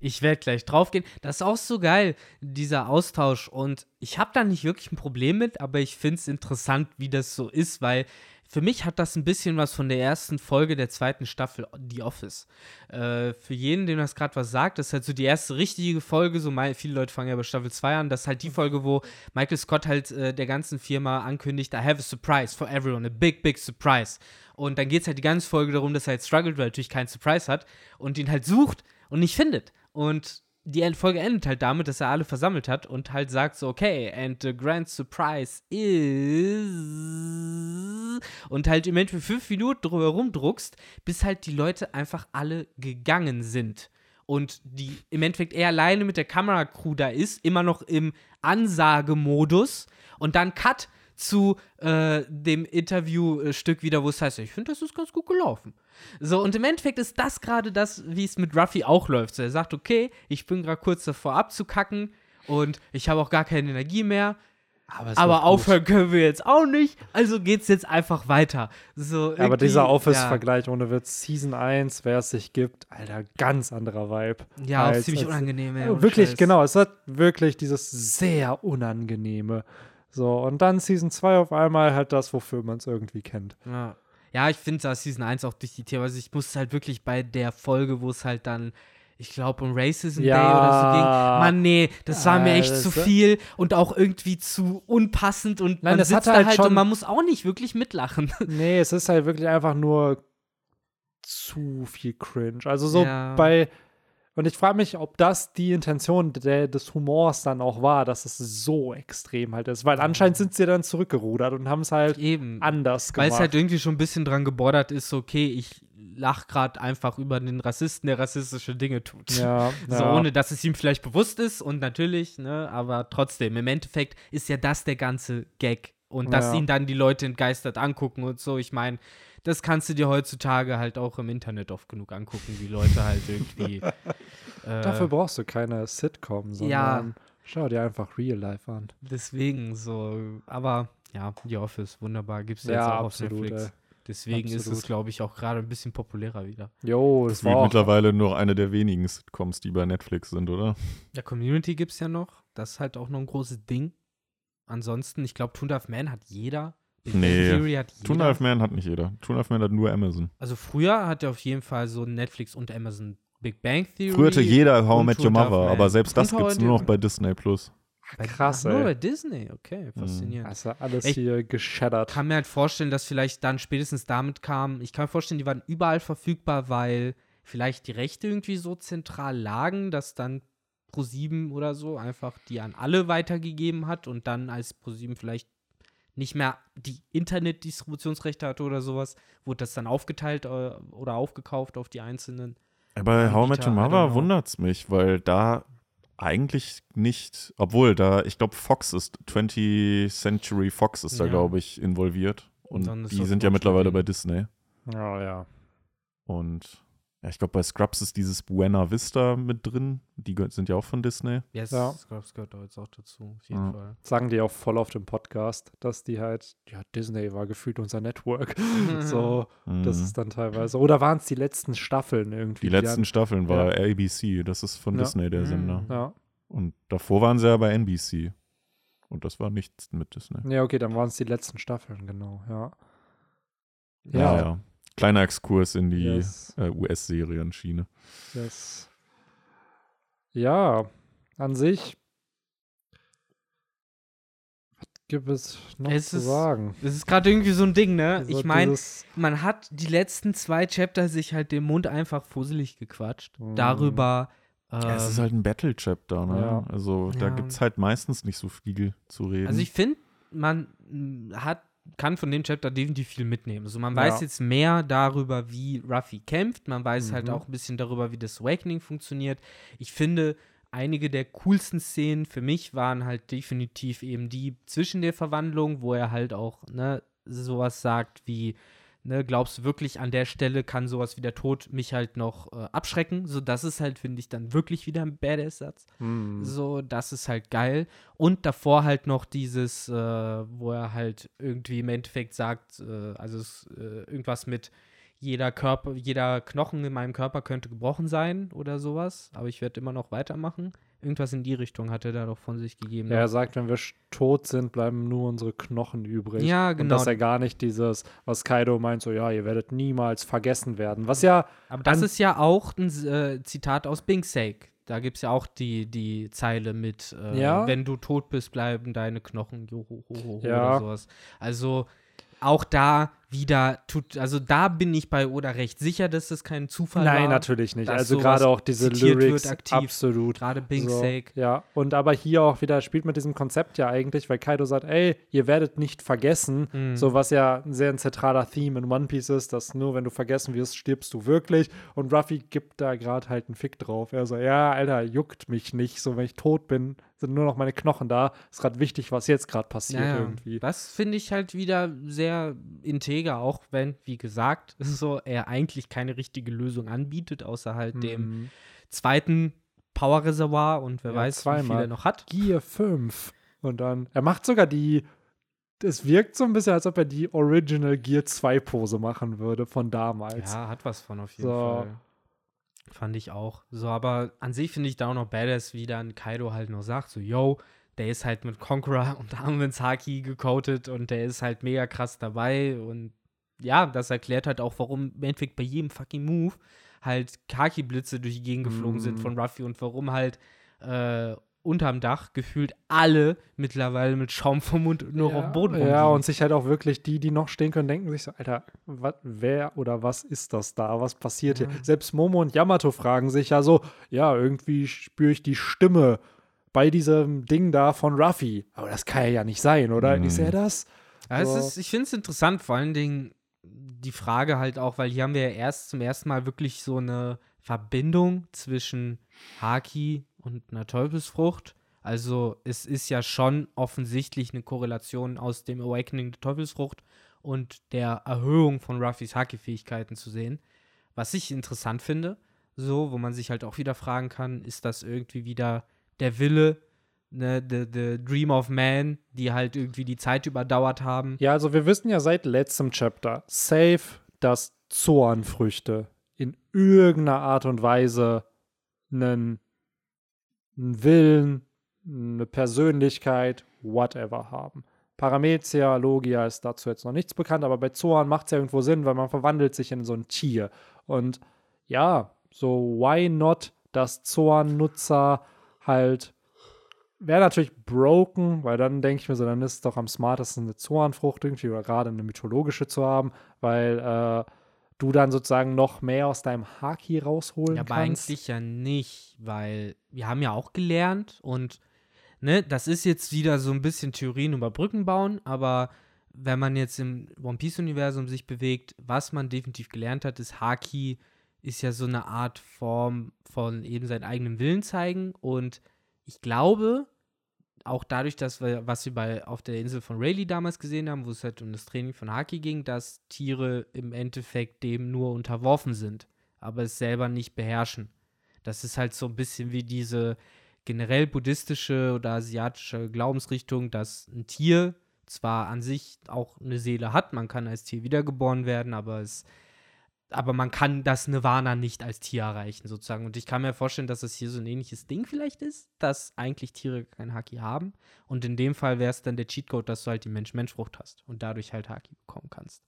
ich werde gleich draufgehen. Das ist auch so geil, dieser Austausch. Und ich habe da nicht wirklich ein Problem mit, aber ich finde es interessant, wie das so ist, weil für mich hat das ein bisschen was von der ersten Folge der zweiten Staffel The Office. Äh, für jeden, dem das gerade was sagt, das ist halt so die erste richtige Folge. So mei- viele Leute fangen ja bei Staffel 2 an. Das ist halt die Folge, wo Michael Scott halt äh, der ganzen Firma ankündigt, I have a surprise for everyone, a big, big surprise. Und dann geht es halt die ganze Folge darum, dass er halt struggelt, weil er natürlich keinen Surprise hat und ihn halt sucht und nicht findet. Und die Folge endet halt damit, dass er alle versammelt hat und halt sagt so, okay, and the grand surprise is und halt im Endeffekt fünf Minuten drüber rumdruckst, bis halt die Leute einfach alle gegangen sind. Und die im Endeffekt er alleine mit der Kameracrew da ist, immer noch im Ansagemodus und dann Cut zu äh, dem Interviewstück wieder, wo es heißt, ich finde, das ist ganz gut gelaufen. So, und im Endeffekt ist das gerade das, wie es mit Ruffy auch läuft. So, er sagt, okay, ich bin gerade kurz davor abzukacken und ich habe auch gar keine Energie mehr. aber, es Aber aufhören können wir jetzt auch nicht, also geht's jetzt einfach weiter. So, Aber dieser ja. Office-Vergleich ohne Witz, Season 1, wer es sich gibt, Alter, ganz anderer Vibe. Ja, Als- ziemlich als- unangenehm, ey, Ja, wirklich, Scheiß. genau. Es hat wirklich dieses sehr unangenehme. So, und dann Season 2 auf einmal halt das, wofür man es irgendwie kennt. Ja, ja ich finde da Season 1 auch durch die Themen. Also ich musste halt wirklich bei der Folge, wo es halt dann, ich glaube, um Racism Day Ja. oder so ging. Mann, nee, das war mir echt zu viel und auch irgendwie zu unpassend und Nein, man sitzt da halt halt und man muss auch nicht wirklich mitlachen. *laughs* Nee, es ist halt wirklich einfach nur zu viel Cringe. Also so Ja. bei. Und ich frage mich, ob das die Intention der, des Humors dann auch war, dass es so extrem halt ist. Weil anscheinend sind sie dann zurückgerudert und haben es halt Eben. anders Weil gemacht. es halt irgendwie schon ein bisschen dran gebordert ist, okay, ich lach gerade einfach über den Rassisten, der rassistische Dinge tut. ja, *laughs* So, ja. ohne dass es ihm vielleicht bewusst ist und natürlich, ne, aber trotzdem, im Endeffekt ist ja das der ganze Gag. Und dass Ja. ihn dann die Leute entgeistert angucken und so, ich meine, das kannst du dir heutzutage halt auch im Internet oft genug angucken, wie Leute halt irgendwie. *laughs* äh, Dafür brauchst du keine Sitcom, sondern Ja. schau dir einfach Real Life an. deswegen so, aber ja, The Office, wunderbar, gibt's ja, Ja, jetzt auch absolut, auf Netflix. ey. Deswegen ist es, Absolut. glaube ich, auch gerade ein bisschen populärer wieder. Jo, das Das war mittlerweile nur eine der wenigen Sitcoms, die bei Netflix sind, oder? Ja, Community gibt's ja noch. Das ist halt auch noch ein großes Ding. Ansonsten, ich glaube, Toon Half Man hat jeder. Nee. Theory hat jeder. Two and a Half Man hat nicht jeder. Two and a Half Man hat nur Amazon. Also früher hat er auf jeden Fall so Netflix und Amazon Big Bang Theory. Früher hatte jeder How I Met Your Mother, aber selbst das gibt es nur noch bei Disney Plus. Bei- Krass, ach, Nur bei Disney, okay, faszinierend. also alles Ich hier geschattert. kann mir halt vorstellen, dass vielleicht dann spätestens damit kam, ich kann mir vorstellen, die waren überall verfügbar, weil vielleicht die Rechte irgendwie so zentral lagen, dass dann Pro7 oder so einfach die an alle weitergegeben hat und dann als Pro7 vielleicht nicht mehr die Internetdistributionsrechte hatte oder sowas, wurde das dann aufgeteilt äh, oder aufgekauft auf die einzelnen. Bei How I Met Anbieter, Your Mother es mich, weil da eigentlich nicht, obwohl da, ich glaube, Fox ist, 20th Century Fox ist da, Ja. glaube ich, involviert. Und Und die sind ja mittlerweile bei Disney. Ja, ja. Und Ja, ich glaube, bei Scrubs ist dieses Buena Vista mit drin. Die sind ja auch von Disney. Yes, Ja. Scrubs gehört da jetzt auch dazu, auf jeden Ja. Fall. Sagen die auch voll auf dem Podcast, dass die halt, ja, Disney war gefühlt unser Network. *laughs* so, das Mhm. ist dann teilweise. Oder waren es die letzten Staffeln irgendwie? die letzten Staffeln war Ja. ABC, das ist von Ja. Disney der Mhm. Sender. Ja. Und davor waren sie ja bei NBC. Und das war nichts mit Disney. ja, okay, dann waren es die letzten Staffeln, genau, ja. Ja, Ja. Kleiner Exkurs in die Yes, äh, US-Serienschiene. yes. Ja, an sich. Was gibt es noch Es zu ist- sagen? Das ist gerade irgendwie so ein Ding, ne? Also ich meine, man hat die letzten zwei Chapter sich halt den Mund einfach fusselig gequatscht. Mhm. Darüber. Ja, es ist ähm, halt ein Battle-Chapter, ne? Ja. Also da Ja. gibt es halt meistens nicht so viel zu reden. Also ich finde, man mm, hat, kann von dem Chapter definitiv viel mitnehmen. Also man weiß Ja. jetzt mehr darüber, wie Ruffy kämpft. Man weiß halt Mhm. auch ein bisschen darüber, wie das Awakening funktioniert. Ich finde, einige der coolsten Szenen für mich waren halt definitiv eben die zwischen der Verwandlung, wo er halt auch ne, sowas sagt wie, ne, glaubst du wirklich, an der Stelle kann sowas wie der Tod mich halt noch äh, abschrecken? So, das ist halt, finde ich, dann wirklich wieder ein Badass-Satz. Hm. So, das ist halt geil. Und davor halt noch dieses, äh, wo er halt irgendwie im Endeffekt sagt, äh, also es, äh, irgendwas mit jeder Körper, jeder Knochen in meinem Körper könnte gebrochen sein oder sowas, aber ich werde immer noch weitermachen. Irgendwas in die Richtung hat er da doch von sich gegeben. Ja, er sagt, wenn wir tot sind, bleiben nur unsere Knochen übrig. Ja, Und genau. dass er gar nicht dieses, was Kaido meint, so, ja, ihr werdet niemals vergessen werden. Was ja, aber das ist ja auch ein äh, Zitat aus Bing's Sake. Da gibt es ja auch die, die Zeile mit, äh, Ja. wenn du tot bist, bleiben deine Knochen joho, ho, ho, ho, Ja. oder sowas. Also auch da wieder tut, also da bin ich bei Oda recht sicher, dass das kein Zufall war. nein, natürlich nicht. Also gerade auch diese Lyrics, aktiv. absolut. Gerade Bing's So, Sake. Ja, und aber hier auch wieder spielt mit diesem Konzept ja eigentlich, weil Kaido sagt, ey, ihr werdet nicht vergessen, Mhm. so was ja ein sehr zentraler Theme in One Piece ist, dass nur wenn du vergessen wirst, stirbst du wirklich. Und Ruffy gibt da gerade halt einen Fick drauf. Er so, ja, Alter, juckt mich nicht, so wenn ich tot bin, sind nur noch meine Knochen da. Ist gerade wichtig, was jetzt gerade passiert Ja, ja. irgendwie. Das finde ich halt wieder sehr integer, auch wenn, wie gesagt, *laughs* so er eigentlich keine richtige Lösung anbietet, außer halt dem Mhm. zweiten Power-Reservoir und wer Ja, weiß, wie zweimal. viel er noch hat. Gear 5. Und dann, er macht sogar die, es wirkt so ein bisschen, als ob er die Original Gear 2 Pose machen würde von damals. Ja, hat was von auf jeden So. Fall. Fand ich auch. So, aber an sich finde ich da auch noch badass, wie dann Kaido halt noch sagt, so, yo, der ist halt mit Conqueror *laughs* und Armens Haki gecoatet und der ist halt mega krass dabei und ja, das erklärt halt auch, warum im Endeffekt bei jedem fucking Move halt Haki-Blitze durch die Gegend geflogen sind Mm. von Ruffy und warum halt äh, unterm Dach gefühlt alle mittlerweile mit Schaum vom Mund nur ja, auf dem Boden Ja, rumliegen. und sich halt auch wirklich die, die noch stehen können, denken sich so, Alter, wat, wer oder was ist das da? Was passiert Ja. hier? Selbst Momo und Yamato fragen sich ja so, ja, irgendwie spüre ich die Stimme bei diesem Ding da von Ruffy. Aber das kann ja nicht sein, oder? Mhm. Ist er das? Ja, So. es ist, ich finde es interessant, vor allen Dingen die Frage halt auch, weil hier haben wir ja erst zum ersten Mal wirklich so eine Verbindung zwischen Haki und einer Teufelsfrucht. Also es ist ja schon offensichtlich eine Korrelation aus dem Awakening der Teufelsfrucht und der Erhöhung von Ruffys Haki-Fähigkeiten zu sehen. Was ich interessant finde, so, wo man sich halt auch wieder fragen kann, ist das irgendwie wieder der Wille, ne, the, the Dream of Man, die halt irgendwie die Zeit überdauert haben. Ja, also wir wissen ja seit letztem Chapter, safe, dass Zornfrüchte in irgendeiner Art und Weise einen, einen Willen, eine Persönlichkeit, whatever haben. Paramezia, Logia ist dazu jetzt noch nichts bekannt, aber bei Zorn macht es ja irgendwo Sinn, weil man verwandelt sich in so ein Tier. Und ja, so why not, dass Zorn-Nutzer halt wäre natürlich broken, weil dann denke ich mir so, dann ist es doch am smartesten eine Zornfrucht irgendwie oder gerade eine mythologische zu haben, weil äh, du dann sozusagen noch mehr aus deinem Haki rausholen Ja, aber kannst. eigentlich ja nicht, weil wir haben ja auch gelernt und ne, das ist jetzt wieder so ein bisschen Theorien über Brücken bauen, aber wenn man jetzt im One Piece Universum sich bewegt, was man definitiv gelernt hat, ist Haki ist ja so eine Art Form von eben seinen eigenen Willen zeigen und ich glaube, auch dadurch, dass wir, was wir bei auf der Insel von Rayleigh damals gesehen haben, wo es halt um das Training von Haki ging, dass Tiere im Endeffekt dem nur unterworfen sind. aber es selber nicht beherrschen. Das ist halt so ein bisschen wie diese generell buddhistische oder asiatische Glaubensrichtung, dass ein Tier zwar an sich auch eine Seele hat, man kann als Tier wiedergeboren werden, aber es aber man kann das Nirvana nicht als Tier erreichen, sozusagen. Und ich kann mir vorstellen, dass es hier so ein ähnliches Ding vielleicht ist, dass eigentlich Tiere kein Haki haben. Und in dem Fall wäre es dann der Cheatcode, dass du halt die Mensch-Mensch-Frucht hast und dadurch halt Haki bekommen kannst.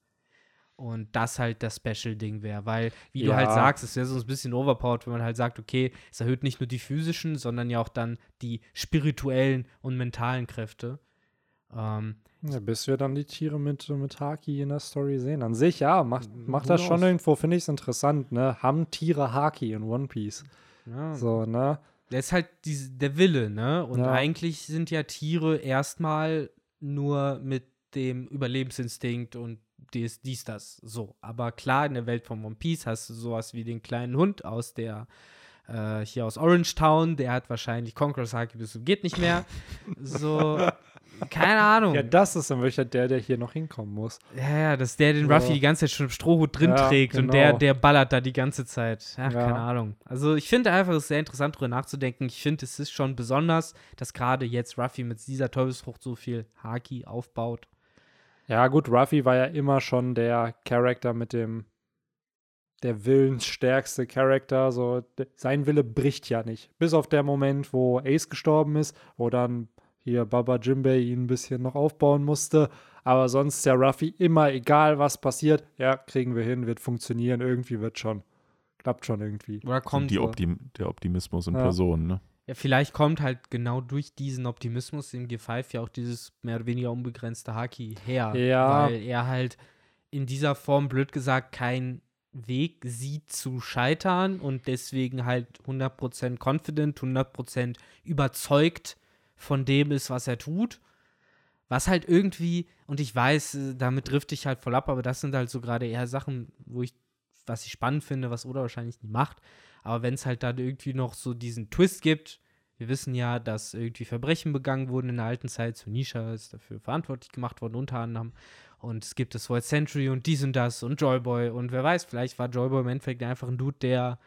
Und das halt das Special-Ding wäre, weil, wie ja. du halt sagst, es wäre so ein bisschen overpowered, wenn man halt sagt, okay, es erhöht nicht nur die physischen, sondern ja auch dann die spirituellen und mentalen Kräfte. Ähm, ja, bis wir dann die Tiere mit, mit Haki in der Story sehen. An sich, ja, macht, macht das schon irgendwo, finde ich es interessant, ne? Haben Tiere Haki in One Piece? Ja. So, ne? Das ist halt die, der Wille, ne? Und ja. eigentlich sind ja Tiere erstmal nur mit dem Überlebensinstinkt und dies, dies, das so. Aber klar, in der Welt von One Piece hast du sowas wie den kleinen Hund aus der äh, hier aus Orange Town, der hat wahrscheinlich Conqueror's Haki bis geht nicht mehr. *laughs* So, keine *laughs* Ahnung. Ja, das ist dann wirklich der, der hier noch hinkommen muss. Ja, ja, das ist der, den so. Ruffy die ganze Zeit schon im Strohhut drin ja, trägt genau. und der, der ballert da die ganze Zeit. Ach, ja. keine Ahnung. Also ich finde einfach, es ist sehr interessant, darüber nachzudenken. Ich finde, es ist schon besonders, dass gerade jetzt Ruffy mit dieser Teufelsfrucht so viel Haki aufbaut. Ja, gut, Ruffy war ja immer schon der Charakter mit dem der willensstärkste Charakter. So, sein Wille bricht ja nicht. Bis auf der Moment, wo Ace gestorben ist, wo dann hier Baba Jimbei ihn ein bisschen noch aufbauen musste. Aber sonst ist der Ruffy immer, egal was passiert, ja, kriegen wir hin, wird funktionieren, irgendwie wird schon. Klappt schon irgendwie. Oder kommt Die Optim der Optimismus in ja. Person, ne? Ja, vielleicht kommt halt genau durch diesen Optimismus im G5 ja auch dieses mehr oder weniger unbegrenzte Haki her. Ja. Weil er halt in dieser Form, blöd gesagt, kein Weg sieht zu scheitern und deswegen halt 100% confident, 100% überzeugt von dem ist, was er tut. Was halt irgendwie, und ich weiß, äh, damit trifft ich halt voll ab, aber das sind halt so gerade eher Sachen, wo ich, was ich spannend finde, was Oda wahrscheinlich nie macht. Aber wenn es halt dann irgendwie noch so diesen Twist gibt, wir wissen ja, dass irgendwie Verbrechen begangen wurden in der alten Zeit. Sunisha ist dafür verantwortlich gemacht worden, unter anderem. Und es gibt das World Century und dies und das und Joyboy. Und wer weiß, vielleicht war Joyboy im Endeffekt einfach ein Dude, der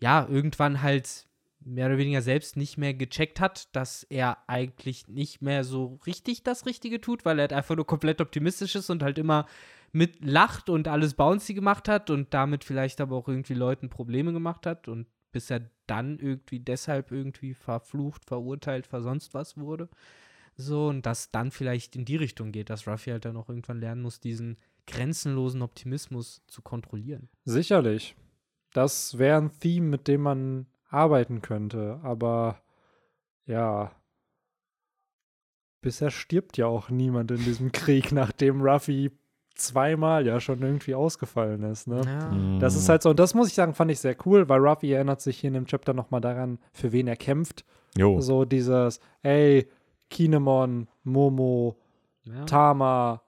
ja irgendwann halt mehr oder weniger selbst nicht mehr gecheckt hat, dass er eigentlich nicht mehr so richtig das Richtige tut, weil er halt einfach nur komplett optimistisch ist und halt immer mit lacht und alles bouncy gemacht hat und damit vielleicht aber auch irgendwie Leuten Probleme gemacht hat und bis er dann irgendwie deshalb irgendwie verflucht, verurteilt, versonst was wurde. So, und das dann vielleicht in die Richtung geht, dass Ruffy halt dann auch irgendwann lernen muss, diesen grenzenlosen Optimismus zu kontrollieren. Sicherlich. Das wäre ein Theme, mit dem man arbeiten könnte. Aber ja, bisher stirbt ja auch niemand in diesem *laughs* Krieg, nachdem Ruffy zweimal ja schon irgendwie ausgefallen ist. Ne? Ja. Das ist halt so, und das muss ich sagen, fand ich sehr cool, weil Ruffy erinnert sich hier in dem Chapter nochmal daran, für wen er kämpft. Jo. So dieses, ey, Kinemon, Momo, ja. Tama,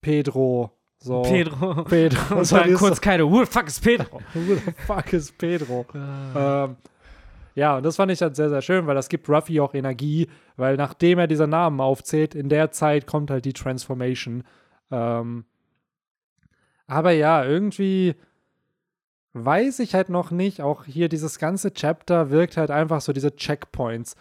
Pedro, so. Pedro. Pedro. Und dann kurz keine, who the fuck is Pedro? *laughs* who the fuck is Pedro? Ah. Ähm, ja, und das fand ich halt sehr, sehr schön, weil das gibt Ruffy auch Energie, weil nachdem er diese Namen aufzählt, in der Zeit kommt halt die Transformation. Ähm, aber ja, irgendwie weiß ich halt noch nicht, auch hier dieses ganze Chapter wirkt halt einfach so diese Checkpoints.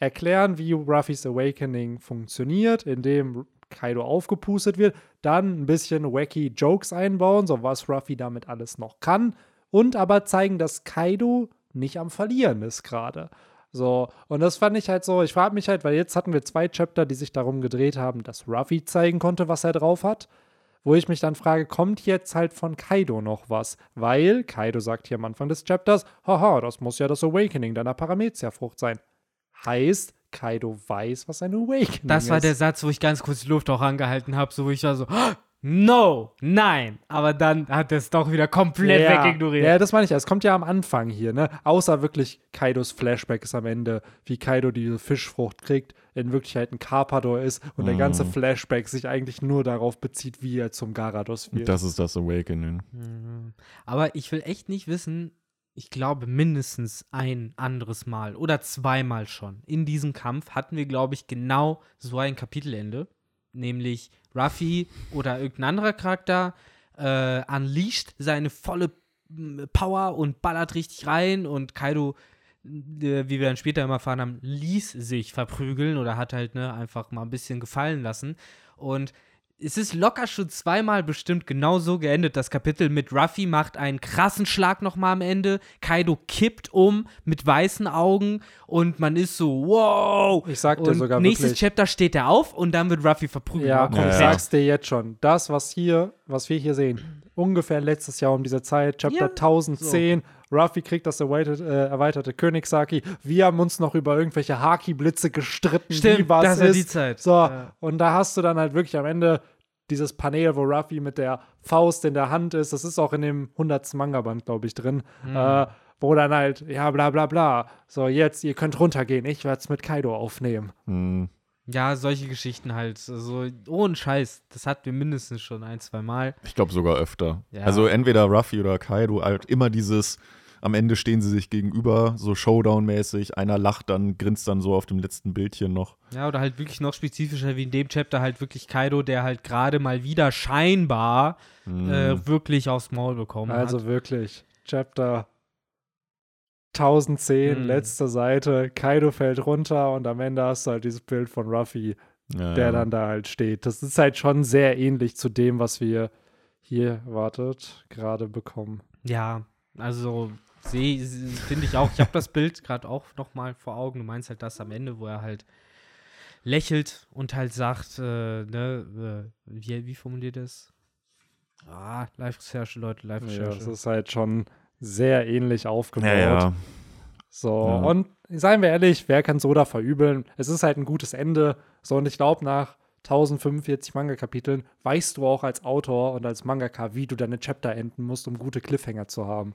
Erklären, wie Ruffys Awakening funktioniert, indem Kaido aufgepustet wird, dann ein bisschen wacky Jokes einbauen, so was Ruffy damit alles noch kann, und aber zeigen, dass Kaido nicht am Verlieren ist gerade. So, und das fand ich halt so, ich frage mich halt, weil jetzt hatten wir zwei Chapter, die sich darum gedreht haben, dass Ruffy zeigen konnte, was er drauf hat. Wo ich mich dann frage, kommt jetzt halt von Kaido noch was? Weil Kaido sagt hier am Anfang des Chapters, haha, das muss ja das Awakening deiner Paramezia-Frucht sein. Heißt, Kaido weiß, was ein Awakening ist. Das war der Satz, wo ich ganz kurz die Luft auch angehalten habe, so wo ich war so, no, nein. Aber dann hat er es doch wieder komplett ja, wegignoriert. Ja, das meine ich. Es kommt ja am Anfang hier, ne? Außer wirklich Kaidos Flashback ist am Ende, wie Kaido diese Fischfrucht kriegt, in Wirklichkeit ein Carpador ist und mm. der ganze mhm. Flashback sich eigentlich nur darauf bezieht, wie er zum Garados wird. Das ist das Awakening. Mhm. Aber ich will echt nicht wissen, ich glaube, mindestens ein anderes Mal oder zweimal schon. In diesem Kampf hatten wir, glaube ich, genau so ein Kapitelende. Nämlich Ruffy oder irgendein anderer Charakter äh, unleasht seine volle mm, Power und ballert richtig rein und Kaido, äh, wie wir dann später immer erfahren haben, ließ sich verprügeln oder hat halt ne, einfach mal ein bisschen gefallen lassen. Und es ist locker schon zweimal bestimmt genau so geendet. Das Kapitel mit Ruffy macht einen krassen Schlag nochmal am Ende. Kaido kippt um mit weißen Augen und man ist so, wow. Ich sag dir und sogar nächstes wirklich. Chapter steht er auf und dann wird Ruffy verprügelt. Ja, komm, Ja, ich ja. sag's dir jetzt schon. Das, was hier, was wir hier sehen, ungefähr letztes Jahr um diese Zeit, Chapter Ja, 1010, Ruffy kriegt das erweiterte, äh, erweiterte Königshaki. Wir haben uns noch über irgendwelche Haki-Blitze gestritten, wie Stimmt, was das ist. die Zeit. So, Ja. und da hast du dann halt wirklich am Ende dieses Panel, wo Ruffy mit der Faust in der Hand ist. Das ist auch in dem 100. Manga-Band, glaube ich, drin. Hm. Äh, wo dann halt, ja, bla bla bla. So, jetzt, ihr könnt runtergehen. Ich werde es mit Kaido aufnehmen. Hm. Ja, solche Geschichten halt. So, ohne Scheiß. Das hatten wir mindestens schon ein, zwei Mal. Ich glaube sogar öfter. Ja. Also entweder Ruffy oder Kaido, halt immer dieses, am Ende stehen sie sich gegenüber, so Showdown-mäßig. Einer lacht dann, grinst dann so auf dem letzten Bildchen noch. Ja, oder halt wirklich noch spezifischer wie in dem Chapter halt wirklich Kaido, der halt gerade mal wieder scheinbar Hm. äh, wirklich aufs Maul bekommen Also hat. wirklich, Chapter 1010, Hm. letzte Seite, Kaido fällt runter und am Ende hast du halt dieses Bild von Ruffy, ja, der ja. dann da halt steht. Das ist halt schon sehr ähnlich zu dem, was wir hier, wartet, gerade bekommen. Ja, also sehe finde ich auch. Ich habe das Bild gerade auch noch mal vor Augen. Du meinst halt das am Ende, wo er halt lächelt und halt sagt, äh, ne, äh, wie, wie formuliert er es? Ah, Live-Recherche, Leute, Ja, Live-Recherche. das ist halt schon sehr ähnlich aufgebaut. Ja, ja. So, Ja. und seien wir ehrlich, wer kann Soda verübeln? Es ist halt ein gutes Ende. So, und ich glaube, nach 1045 Manga-Kapiteln weißt du auch als Autor und als Mangaka, wie du deine Chapter enden musst, um gute Cliffhanger zu haben.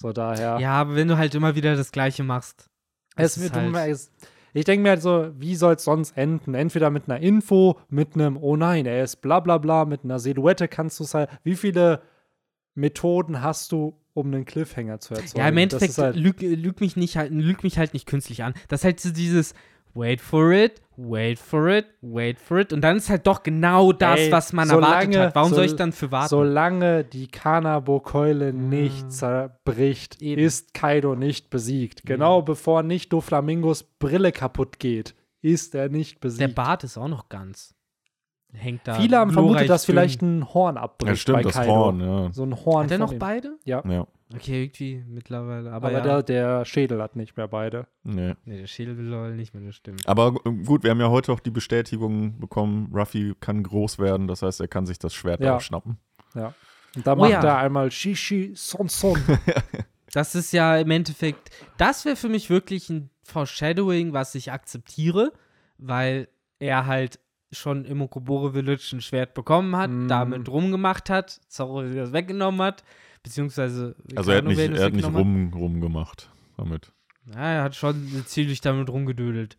So, daher. ja, aber wenn du halt immer wieder das Gleiche machst. es ist halt- es, ich denke mir halt so, wie soll es sonst enden? Entweder mit einer Info, mit einem, oh nein, er ist bla bla bla, mit einer Silhouette kannst du es halt. Wie viele Methoden hast du, um einen Cliffhanger zu erzeugen? Ja, im Endeffekt ist halt, lüg, lüg mich nicht halt, lüg mich halt nicht künstlich an. Das ist halt so dieses Wait for it, wait for it, wait for it. Und dann ist halt doch genau das, Ey, was man erwartet solange- hat. Warum soll sol- ich dann für warten? Solange die Kanabo-Keule nicht zerbricht, Eben. ist Kaido nicht besiegt. Genau bevor nicht Doflamingos Brille kaputt geht, ist er nicht Der besiegt. Bart ist auch noch ganz. Hängt da. Viele haben vermutet, dass dünn. vielleicht ein Horn abbricht Ja, stimmt, bei das Kaido. Horn, ja. So ein Horn Hat er noch ihm. beide? Ja, Ja, Okay, irgendwie mittlerweile. Aber, aber ja. der, der Schädel hat nicht mehr beide. nee. nee, der Schädel will nicht mehr, das stimmt. Aber gu- gut, wir haben ja heute auch die Bestätigung bekommen, Ruffy kann groß werden, das heißt, er kann sich das Schwert Ja. auch schnappen. Ja. Und da Oh macht ja. er einmal Shishi Son Son. *laughs* Das ist ja im Endeffekt, das wäre für mich wirklich ein Foreshadowing, was ich akzeptiere, weil er halt schon im Okobore Village ein Schwert bekommen hat, Mm. damit rumgemacht hat, Zorro das weggenommen hat, beziehungsweise Also er hat nicht, er hat nicht rum, rumgemacht damit. Ja, er hat schon ziemlich damit rumgedödelt.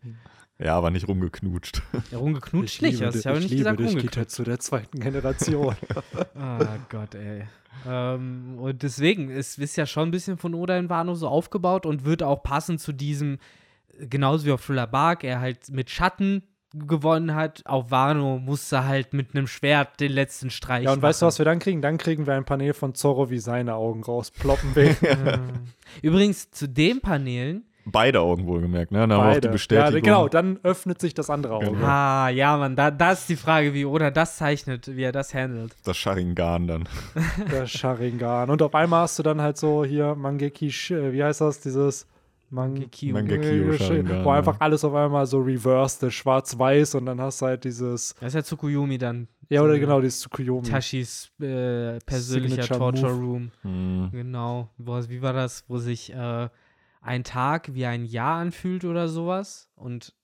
Ja, aber nicht rumgeknutscht. *laughs* Ja, rumgeknutscht nicht, also ich habe nicht gesagt rumgeknutscht. zu der zweiten Generation. *laughs* *laughs* Ah Gott, ey. Ähm, und deswegen, es ist ja schon ein bisschen von Oda in Wano so aufgebaut und wird auch passen zu diesem, genauso wie auf Thriller Bark, er halt mit Schatten gewonnen hat. Auf Wano musste halt mit einem Schwert den letzten Streich ja, und weißt du, machen. was wir dann kriegen? Dann kriegen wir ein Panel von Zorro, wie seine Augen rausploppen will. *laughs* Äh, Übrigens, zu den Paneelen, Beide Augen wohlgemerkt, ne? Dann haben wir auch die. Bestätigung. Ja, genau, dann öffnet sich das andere Auge. Genau. ah, ja, Mann, da, da ist die Frage, wie Oda das zeichnet, wie er das handelt. Das Sharingan dann. Der Sharingan. Und auf einmal hast du dann halt so hier Mangeki, äh, wie heißt das, dieses Mangekyo. Mangekyo wo einfach alles auf einmal so reversed ist, schwarz-weiß und dann hast du halt dieses, Das ist ja Tsukuyomi dann. ja oder genau, dieses Tsukuyomi. Tashis äh, persönlicher Signature Torture Move. Room. Hm. Genau. Wo, wie war das, wo sich äh, ein Tag wie ein Jahr anfühlt oder sowas? Und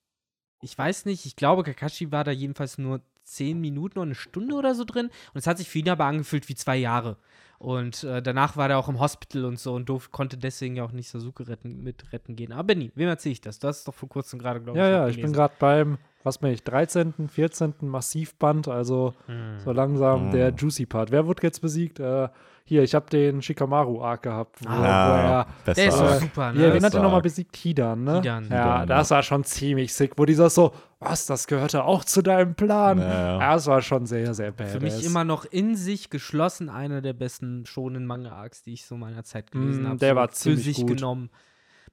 ich weiß nicht, ich glaube, Kakashi war da jedenfalls nur zehn Minuten oder eine Stunde oder so drin. Und es hat sich für ihn aber angefühlt wie zwei Jahre. Und äh, danach war er auch im Hospital und so und durf, konnte deswegen ja auch nicht Sasuke retten, mit retten gehen. Aber Benni, wem erzähle ich das? Du hast es doch vor kurzem gerade, glaube ich, Ja, ja, ich bin gerade beim, was bin ich, 13., 14. Massivband, also Hm. so langsam Hm. der Juicy Part. Wer wird jetzt besiegt? Äh, hier, ich habe den Shikamaru-Arc gehabt, wo, Ah, wo er besser. Der ist so Äh, super, Ja, wen ne? hat er nochmal besiegt? Hidan, ne? Hidan. Ja, Hidan, das war schon ziemlich sick, wo dieser so, was, das gehörte auch zu deinem Plan. Ja, ja. Das war schon sehr, sehr badass. Für mich immer noch in sich geschlossen einer der besten schonen Manga-Arcs, die ich so meiner Zeit gelesen Mm, habe. der so war für ziemlich sich gut. genommen.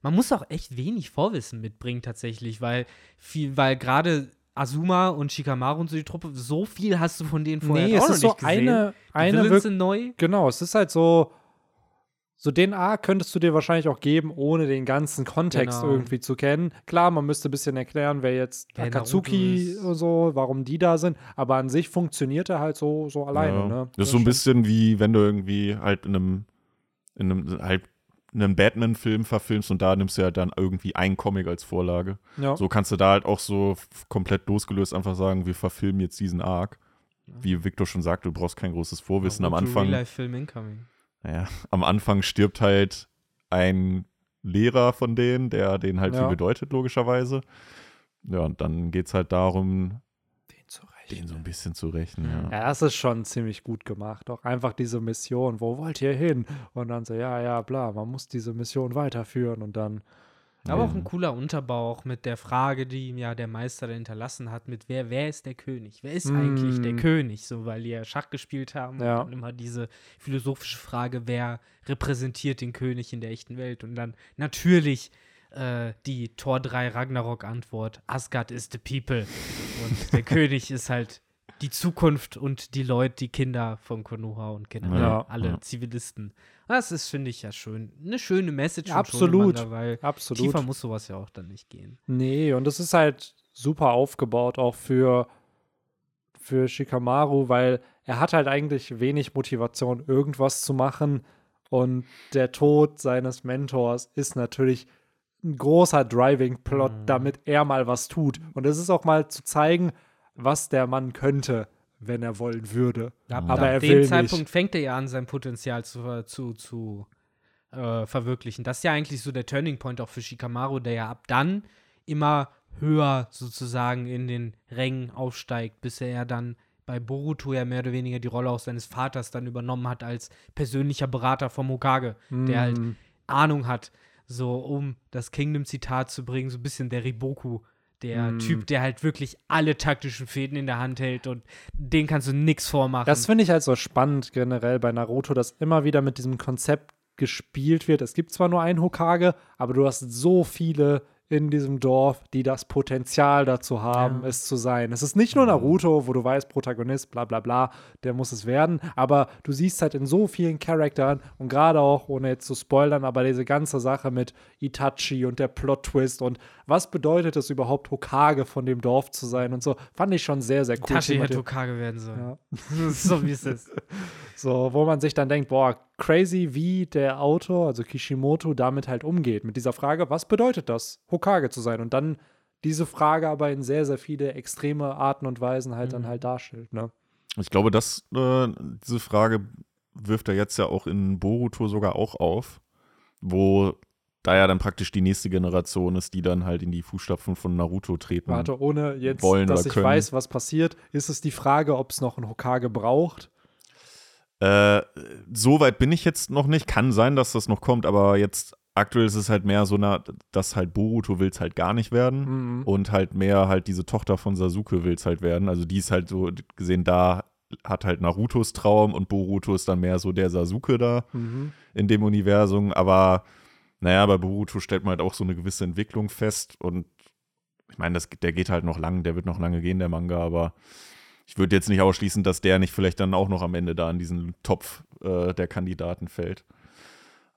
Man muss auch echt wenig Vorwissen mitbringen tatsächlich, weil viel, weil gerade Azuma und Shikamaru und so die Truppe, so viel hast du von denen vorher nee, auch es noch ist so nicht gesehen. eine, die eine Villains sind neu. Genau, es ist halt so. So den Arc könntest du dir wahrscheinlich auch geben, ohne den ganzen Kontext Genau. irgendwie zu kennen. Klar, man müsste ein bisschen erklären, wer jetzt Wer Akatsuki und so, warum die da sind. Aber an sich funktioniert er halt so, so alleine. Ja. Ne? Das ist so ein bisschen wie wenn du irgendwie halt in einem, in einem halt einen Batman-Film verfilmst und da nimmst du ja dann irgendwie einen Comic als Vorlage. Ja. So kannst du da halt auch so komplett losgelöst einfach sagen, wir verfilmen jetzt diesen Arc. Wie Victor schon sagte, du brauchst kein großes Vorwissen am Anfang. Real-Life-Film incoming. Naja, am Anfang stirbt halt ein Lehrer von denen, der denen halt Ja. viel bedeutet, logischerweise. Ja, und dann geht es halt darum, Den so ein bisschen zu rächen. Ja. Ja, das ist schon ziemlich gut gemacht. Auch einfach diese Mission, wo wollt ihr hin? Und dann so, ja, ja, bla, man muss diese Mission weiterführen und dann. Aber auch Ja. ein cooler Unterbauch mit der Frage, die ihm ja der Meister da hinterlassen hat, mit wer, wer ist der König? Wer ist eigentlich der Mm. König? So, weil die ja Schach gespielt haben Ja. und immer diese philosophische Frage, wer repräsentiert den König in der echten Welt? Und dann natürlich äh, die Tor 3 Ragnarok-Antwort: Asgard is the people. Und der *laughs* König ist halt die Zukunft und die Leute, die Kinder von Konoha und generell Ja. alle Ja. Zivilisten. Das ist, finde ich, ja schön. Eine schöne Message. Ja, absolut. Weil Absolut. Tiefer muss sowas ja auch dann nicht gehen. Nee, und es ist halt super aufgebaut, auch für, für Shikamaru, weil er hat halt eigentlich wenig Motivation, irgendwas zu machen. Und der Tod seines Mentors ist natürlich ein großer Driving-Plot, Mhm. damit er mal was tut. Und es ist auch mal zu zeigen, was der Mann könnte, wenn er wollen würde. Ab, Aber ab er dem will Zeitpunkt nicht. fängt er ja an, sein Potenzial zu, zu, zu äh, verwirklichen. Das ist ja eigentlich so der Turning Point auch für Shikamaru, der ja ab dann immer höher sozusagen in den Rängen aufsteigt, bis er ja dann bei Boruto ja mehr oder weniger die Rolle auch seines Vaters dann übernommen hat als persönlicher Berater vom Hokage, der halt Mm. Ahnung hat, so um das Kingdom-Zitat zu bringen, so ein bisschen der Riboku. Der Mm. Typ, der halt wirklich alle taktischen Fäden in der Hand hält und den kannst du nix vormachen. Das finde ich halt so spannend generell bei Naruto, dass immer wieder mit diesem Konzept gespielt wird. Es gibt zwar nur einen Hokage, aber du hast so viele in diesem Dorf, die das Potenzial dazu haben, Ja. es zu sein. Es ist nicht nur Naruto, wo du weißt, Protagonist, bla bla bla, der muss es werden, aber du siehst halt in so vielen Charakteren und gerade auch, ohne jetzt zu spoilern, aber diese ganze Sache mit Itachi und der Plot-Twist und was bedeutet es überhaupt, Hokage von dem Dorf zu sein und so, fand ich schon sehr, sehr cool. Tashi hätte Hokage werden sollen. Ja. *laughs* so wie es ist. *laughs* So, wo man sich dann denkt, boah, crazy, wie der Autor, also Kishimoto, damit halt umgeht. Mit dieser Frage, was bedeutet das, Hokage zu sein? Und dann diese Frage aber in sehr, sehr viele extreme Arten und Weisen halt dann Mhm. halt darstellt, ne? Ich glaube, dass äh, diese Frage wirft er jetzt ja auch in Boruto sogar auch auf, wo da ja dann praktisch die nächste Generation ist, die dann halt in die Fußstapfen von Naruto treten. Warte, ohne jetzt, wollen dass ich können. weiß, was passiert, ist es die Frage, ob es noch einen Hokage braucht. Äh, so weit bin ich jetzt noch nicht. Kann sein, dass das noch kommt, aber jetzt aktuell ist es halt mehr so, na, dass halt Boruto will es halt gar nicht werden Mhm. und halt mehr halt diese Tochter von Sasuke will es halt werden. Also die ist halt so gesehen, da hat halt Narutos Traum und Boruto ist dann mehr so der Sasuke da Mhm. in dem Universum. Aber naja, bei Boruto stellt man halt auch so eine gewisse Entwicklung fest und ich meine, das- der geht halt noch lang, der wird noch lange gehen, der Manga, aber ich würde jetzt nicht ausschließen, dass der nicht vielleicht dann auch noch am Ende da in diesen Topf äh, der Kandidaten fällt.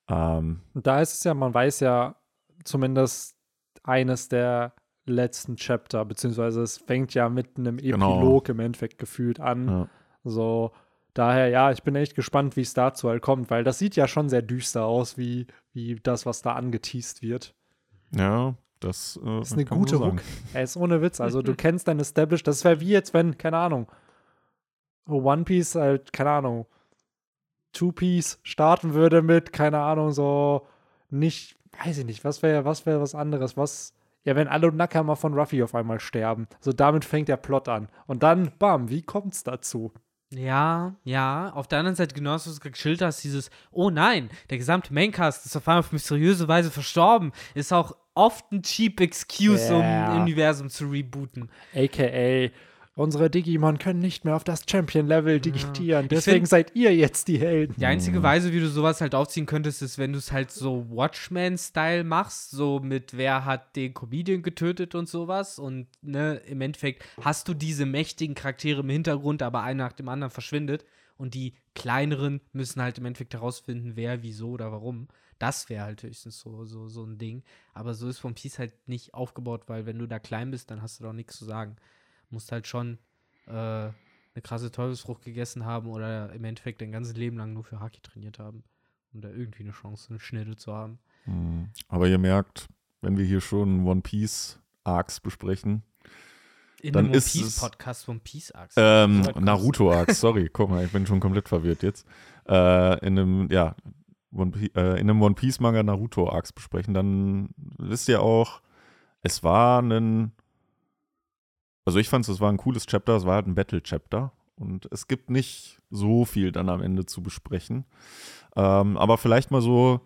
Ähm, da ist es ja, man weiß ja zumindest eines der letzten Chapter, beziehungsweise es fängt ja mit einem Genau. Epilog im Endeffekt gefühlt an. ja. So, daher, ja, ich bin echt gespannt, wie es dazu halt kommt, weil das sieht ja schon sehr düster aus, wie, wie das, was da angeteased wird. ja, das äh, Das ist eine gute. Hook. Ey, ist ohne Witz. Also, du *laughs* kennst dein Established. Das wäre wie jetzt, wenn, keine Ahnung, One Piece halt, keine Ahnung, Two Piece starten würde mit, keine Ahnung, so nicht, weiß ich nicht, was wäre was wäre was anderes, was ja, wenn alle Nakama von Ruffy auf einmal sterben. So damit fängt der Plot an. Und dann, bam, wie kommt's dazu? Ja, ja. Auf der anderen Seite, genau was du geschildert hast, dieses, oh nein, der gesamte Maincast ist auf einmal auf mysteriöse Weise verstorben, ist auch oft ein cheap Excuse, um Ja. ein Universum zu rebooten. AKA, unsere Digimon können nicht mehr auf das Champion-Level digitieren. Ich Deswegen find- seid ihr jetzt die Helden. Die einzige Weise, wie du sowas halt aufziehen könntest, ist, wenn du es halt so Watchmen-Style machst, so mit wer hat den Comedian getötet und sowas. Und ne, im Endeffekt hast du diese mächtigen Charaktere im Hintergrund, aber einer nach dem anderen verschwindet. Und die kleineren müssen halt im Endeffekt herausfinden, wer, wieso oder warum. Das wäre halt höchstens so, so, so ein Ding. Aber so ist One Piece halt nicht aufgebaut, weil wenn du da klein bist, dann hast du doch nichts zu sagen. Musst halt schon äh, eine krasse Teufelsfrucht gegessen haben oder im Endeffekt dein ganzes Leben lang nur für Haki trainiert haben, um da irgendwie eine Chance, eine Schnitte zu haben. Hm. Aber ihr merkt, wenn wir hier schon One Piece Arcs besprechen, In Dann ist Piece es- Podcast One Piece Arcs. ähm, weit Naruto Arcs, sorry, *laughs* guck mal, ich bin schon komplett verwirrt jetzt. Äh, in einem, ja, One Pi- äh, in einem One Piece Manga Naruto Arcs besprechen, dann wisst ihr auch, es war ein, also ich fand es war ein cooles Chapter, es war halt ein Battle Chapter und es gibt nicht so viel dann am Ende zu besprechen. Ähm, aber vielleicht mal so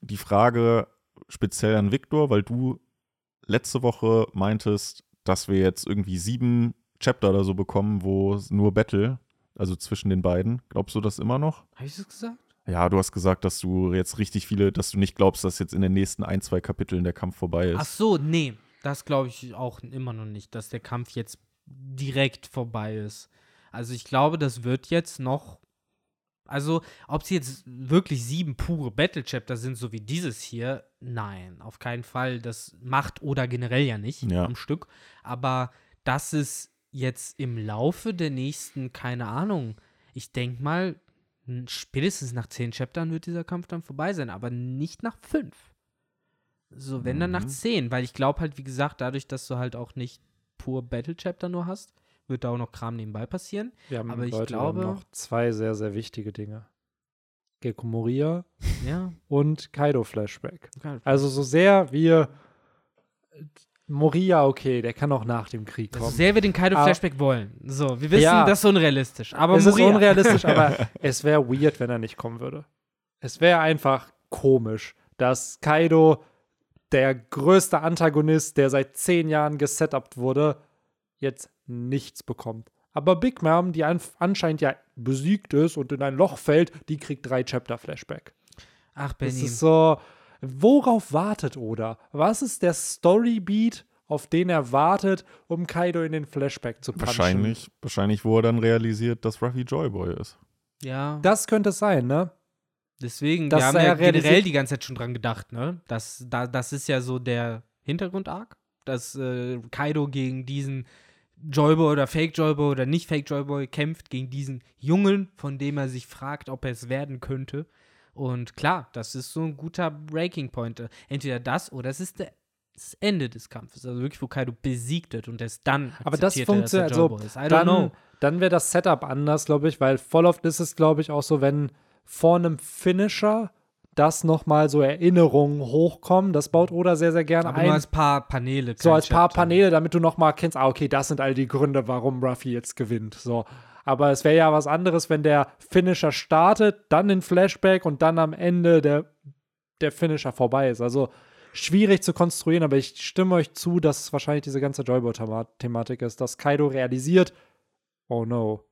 die Frage speziell an Victor, weil du letzte Woche meintest, dass wir jetzt irgendwie sieben Chapter oder so bekommen, wo es nur Battle, also zwischen den beiden. Glaubst du das immer noch? Habe ich das gesagt? Ja, du hast gesagt, dass du jetzt richtig viele, dass du nicht glaubst, dass jetzt in den nächsten ein, zwei Kapiteln der Kampf vorbei ist. Ach so, nee. Das glaube ich auch immer noch nicht, dass der Kampf jetzt direkt vorbei ist. Also ich glaube, das wird jetzt noch. Also, ob es jetzt wirklich sieben pure Battle Chapter sind, so wie dieses hier, nein, auf keinen Fall. Das macht oder generell ja nicht Ja. am Stück. Aber das ist jetzt im Laufe der nächsten, keine Ahnung, ich denke mal, spätestens nach zehn Chaptern wird dieser Kampf dann vorbei sein, aber nicht nach fünf. So, wenn dann nach Mhm. zehn, weil ich glaube halt, wie gesagt, dadurch, dass du halt auch nicht pur Battle Chapter nur hast, wird da auch noch Kram nebenbei passieren. Wir haben, Aber ich Leute, wir haben glaube- noch zwei sehr, sehr wichtige Dinge. Gekko Moria Ja. und Kaido Flashback. Also so sehr wir Moria, okay, der kann auch nach dem Krieg So kommen. sehr wir den Kaido Aber- Flashback wollen. So, wir wissen, Ja. das ist unrealistisch. Aber es ist Moria- unrealistisch, aber *laughs* es wäre weird, wenn er nicht kommen würde. Es wäre einfach komisch, dass Kaido, der größte Antagonist, der seit zehn Jahren gesetupt wurde, jetzt nichts bekommt. Aber Big Mom, die an anscheinend ja besiegt ist und in ein Loch fällt, die kriegt drei Chapter Flashback. Ach, Das Benny. ist so, worauf wartet Oda? Was ist der Storybeat, auf den er wartet, um Kaido in den Flashback zu punchen? Wahrscheinlich, wahrscheinlich, wo er dann realisiert, dass Ruffy Joyboy ist. ja. Das könnte es sein, ne? Deswegen, dass wir haben ja generell die ganze Zeit schon dran gedacht, ne? Das, da, das ist ja so der Hintergrund-Arc, dass äh, Kaido gegen diesen Joyboy oder Fake Joyboy oder nicht Fake Joyboy kämpft, gegen diesen Jungen, von dem er sich fragt, ob er es werden könnte. Und klar, das ist so ein guter Breaking Point. Entweder das oder es ist der, das Ende des Kampfes. Also wirklich, wo Kaido besiegt wird und es dann Aber das er, er funktioniert, also don't know. dann, dann wäre das Setup anders, glaube ich, weil voll oft ist es, glaube ich, auch so, wenn vor einem Finisher das nochmal so Erinnerungen hochkommen, das baut Oda sehr, sehr gerne Aber ein. nur als paar Paneele. so als paar Chapter. Paneele, damit du nochmal kennst, ah, okay, das sind all die Gründe, warum Ruffy jetzt gewinnt. So. Aber es wäre ja was anderes, wenn der Finisher startet, dann in Flashback und dann am Ende der, der Finisher vorbei ist. Also schwierig zu konstruieren, aber ich stimme euch zu, dass es wahrscheinlich diese ganze Joyboy-Thematik ist, dass Kaido realisiert, oh no,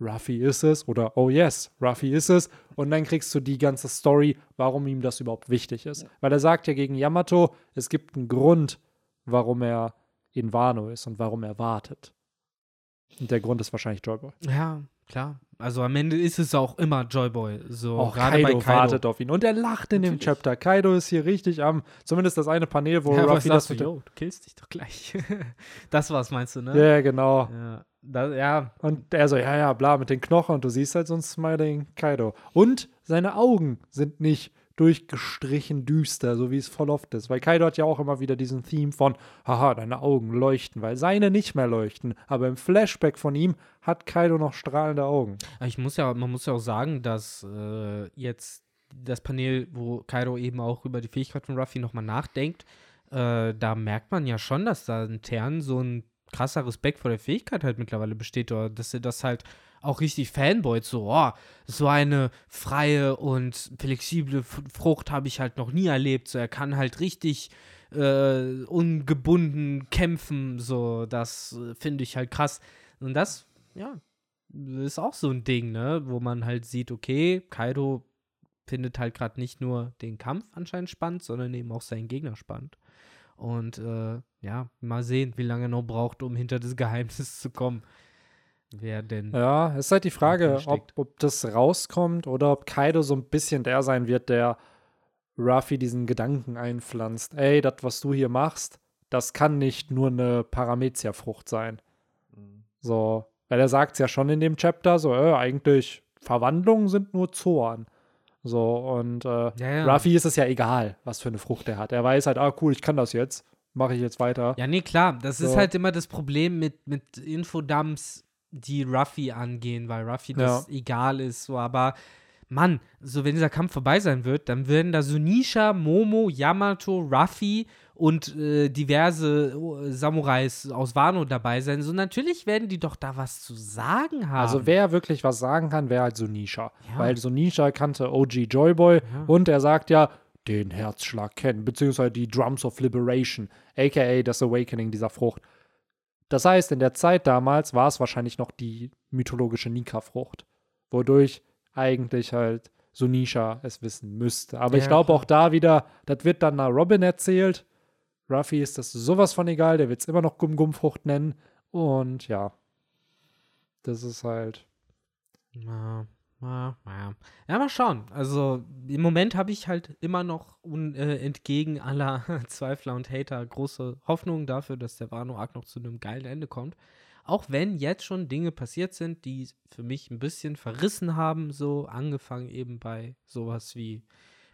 Ruffy ist es oder oh yes, Ruffy ist es und dann kriegst du die ganze Story, warum ihm das überhaupt wichtig ist. Weil er sagt ja gegen Yamato, es gibt einen Grund, warum er in Wano ist und warum er wartet. Und der Grund ist wahrscheinlich Joyboy. Ja, klar. Also am Ende ist es auch immer Joyboy. So, Auch gerade Kaido, bei Kaido. wartet auf ihn. Und er lacht in dem Natürlich. Chapter. Kaido ist hier richtig am, zumindest das eine Panel, wo ja, Ruffy das du? dem- Yo, du killst dich doch gleich. *laughs* das war's, meinst du, ne? Ja, genau. Ja, da, ja. Und er so, ja, ja, bla, mit den Knochen. Und du siehst halt so einen smiling Kaido. Und seine Augen sind nicht durchgestrichen düster, so wie es voll oft ist. Weil Kaido hat ja auch immer wieder diesen Theme von, haha, deine Augen leuchten, weil seine nicht mehr leuchten. Aber im Flashback von ihm hat Kaido noch strahlende Augen. Ich muss ja, man muss ja auch sagen, dass äh, jetzt das Panel, wo Kaido eben auch über die Fähigkeit von Ruffy nochmal nachdenkt, äh, da merkt man ja schon, dass da intern so ein krasser Respekt vor der Fähigkeit halt mittlerweile besteht, oder dass er das halt auch richtig fanboyt, so, oh, so eine freie und flexible Frucht habe ich halt noch nie erlebt, so, er kann halt richtig äh, ungebunden kämpfen, so, das finde ich halt krass. Und das, ja, ist auch so ein Ding, ne? Wo man halt sieht, okay, Kaido findet halt gerade nicht nur den Kampf anscheinend spannend, sondern eben auch seinen Gegner spannend. Und äh, ja, mal sehen, wie lange er noch braucht, um hinter das Geheimnis zu kommen. Wer denn? Ja, ist halt die Frage, ob, ob das rauskommt oder ob Kaido so ein bisschen der sein wird, der Ruffy diesen Gedanken einpflanzt. Ey, das, was du hier machst, das kann nicht nur eine Paramezia-Frucht sein. So, weil er sagt es ja schon in dem Chapter, so, äh, eigentlich Verwandlungen sind nur Zorn. So, und äh, Ja, ja. Ruffy ist es ja egal, was für eine Frucht er hat. Er weiß halt, ah, cool, ich kann das jetzt, mache ich jetzt weiter. Ja, nee, klar. Das ist So. halt immer das Problem mit, mit Infodumps, die Ruffy angehen, weil Ruffy das egal ist. So, aber Mann, so wenn dieser Kampf vorbei sein wird, dann werden da Sunisha, Momo, Yamato, Ruffy und äh, diverse äh, Samurais aus Wano dabei sein. So natürlich werden die doch da was zu sagen haben. Also wer wirklich was sagen kann, wäre halt Sunisha. Ja. Weil Sunisha kannte OG Joyboy Ja. und er sagt ja, den Herzschlag kennen, beziehungsweise die Drums of Liberation, aka das Awakening dieser Frucht. Das heißt, in der Zeit damals war es wahrscheinlich noch die mythologische Nika-Frucht, wodurch eigentlich halt Sunisha es wissen müsste. Aber ich Ja, glaube klar. auch da wieder, das wird dann nach Robin erzählt. Ruffy ist das sowas von egal, der wird es immer noch Gum-Gum-Frucht nennen. Und ja, das ist halt. Ja, ja, mal schauen. Also im Moment habe ich halt immer noch un, äh, entgegen aller *laughs* Zweifler und Hater große Hoffnung dafür, dass der Wano-Arc noch zu einem geilen Ende kommt. Auch wenn jetzt schon Dinge passiert sind, die für mich ein bisschen verrissen haben, so angefangen eben bei sowas wie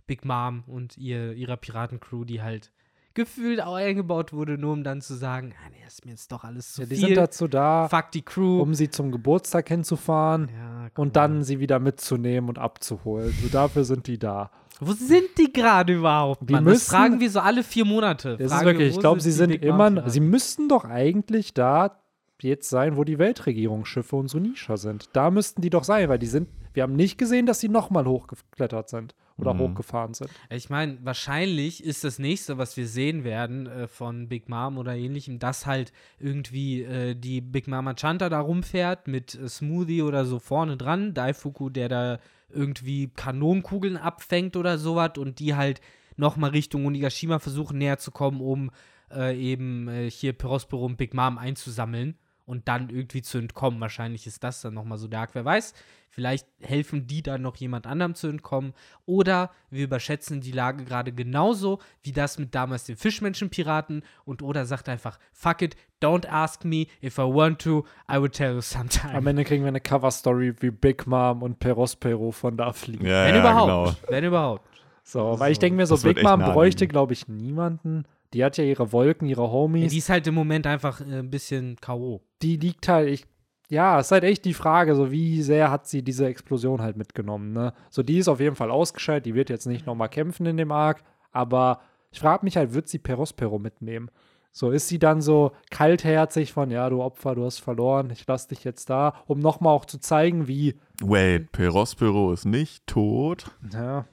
Big Mom und ihr, ihrer Piratencrew, die halt gefühlt auch eingebaut wurde, nur um dann zu sagen, ah, nee, das ist mir jetzt doch alles zu Ja, die viel. sind dazu da, Fuck die Crew. um sie zum Geburtstag hinzufahren ja, und dann sie wieder mitzunehmen und abzuholen. So dafür sind die da. Wo sind die gerade überhaupt? Die Mann? das müssen- fragen wir so alle vier Monate. Das ist wir, wirklich, ich glaube, sie die sind immer, sie müssten doch eigentlich da jetzt sein, wo die Weltregierungsschiffe und Sunisha sind. Da müssten die doch sein, weil die sind, wir haben nicht gesehen, dass sie nochmal hochgeklettert sind oder Mhm. hochgefahren sind. Ich meine, wahrscheinlich ist das nächste, was wir sehen werden äh, von Big Mom oder ähnlichem, dass halt irgendwie äh, die Big Mama Chanta da rumfährt mit äh, Smoothie oder so vorne dran. Daifuku, der da irgendwie Kanonenkugeln abfängt oder sowas und die halt nochmal Richtung Onigashima versuchen näher zu kommen, um äh, eben äh, hier Perospero und Big Mom einzusammeln und dann irgendwie zu entkommen. Wahrscheinlich ist das dann nochmal so der Arc. Wer weiß, vielleicht helfen die dann noch jemand anderem zu entkommen. Oder wir überschätzen die Lage gerade genauso wie das mit damals den Fischmenschen-Piraten. Und Oda sagt einfach, fuck it, don't ask me. If I want to, I will tell you sometime. Am Ende kriegen wir eine Cover-Story, wie Big Mom und Perospero von da fliegen. Ja, Wenn ja, überhaupt. Genau. Wenn überhaupt. So, weil ich denke mir so, Big Mom bräuchte, glaube ich, niemanden. Die hat ja ihre Wolken, ihre Ja, Homies. die ist halt im Moment einfach äh, ein bisschen K.O. die liegt halt, ich, ja, ist halt echt die Frage, so wie sehr hat sie diese Explosion halt mitgenommen, ne? So, die ist auf jeden Fall ausgeschaltet, die wird jetzt nicht nochmal kämpfen in dem Arc, aber ich frage mich halt, wird sie Perospero mitnehmen? So, ist sie dann so kaltherzig von, ja, du Opfer, du hast verloren, ich lass dich jetzt da, um nochmal auch zu zeigen, wie, Wait, Perospero ist nicht tot. ja,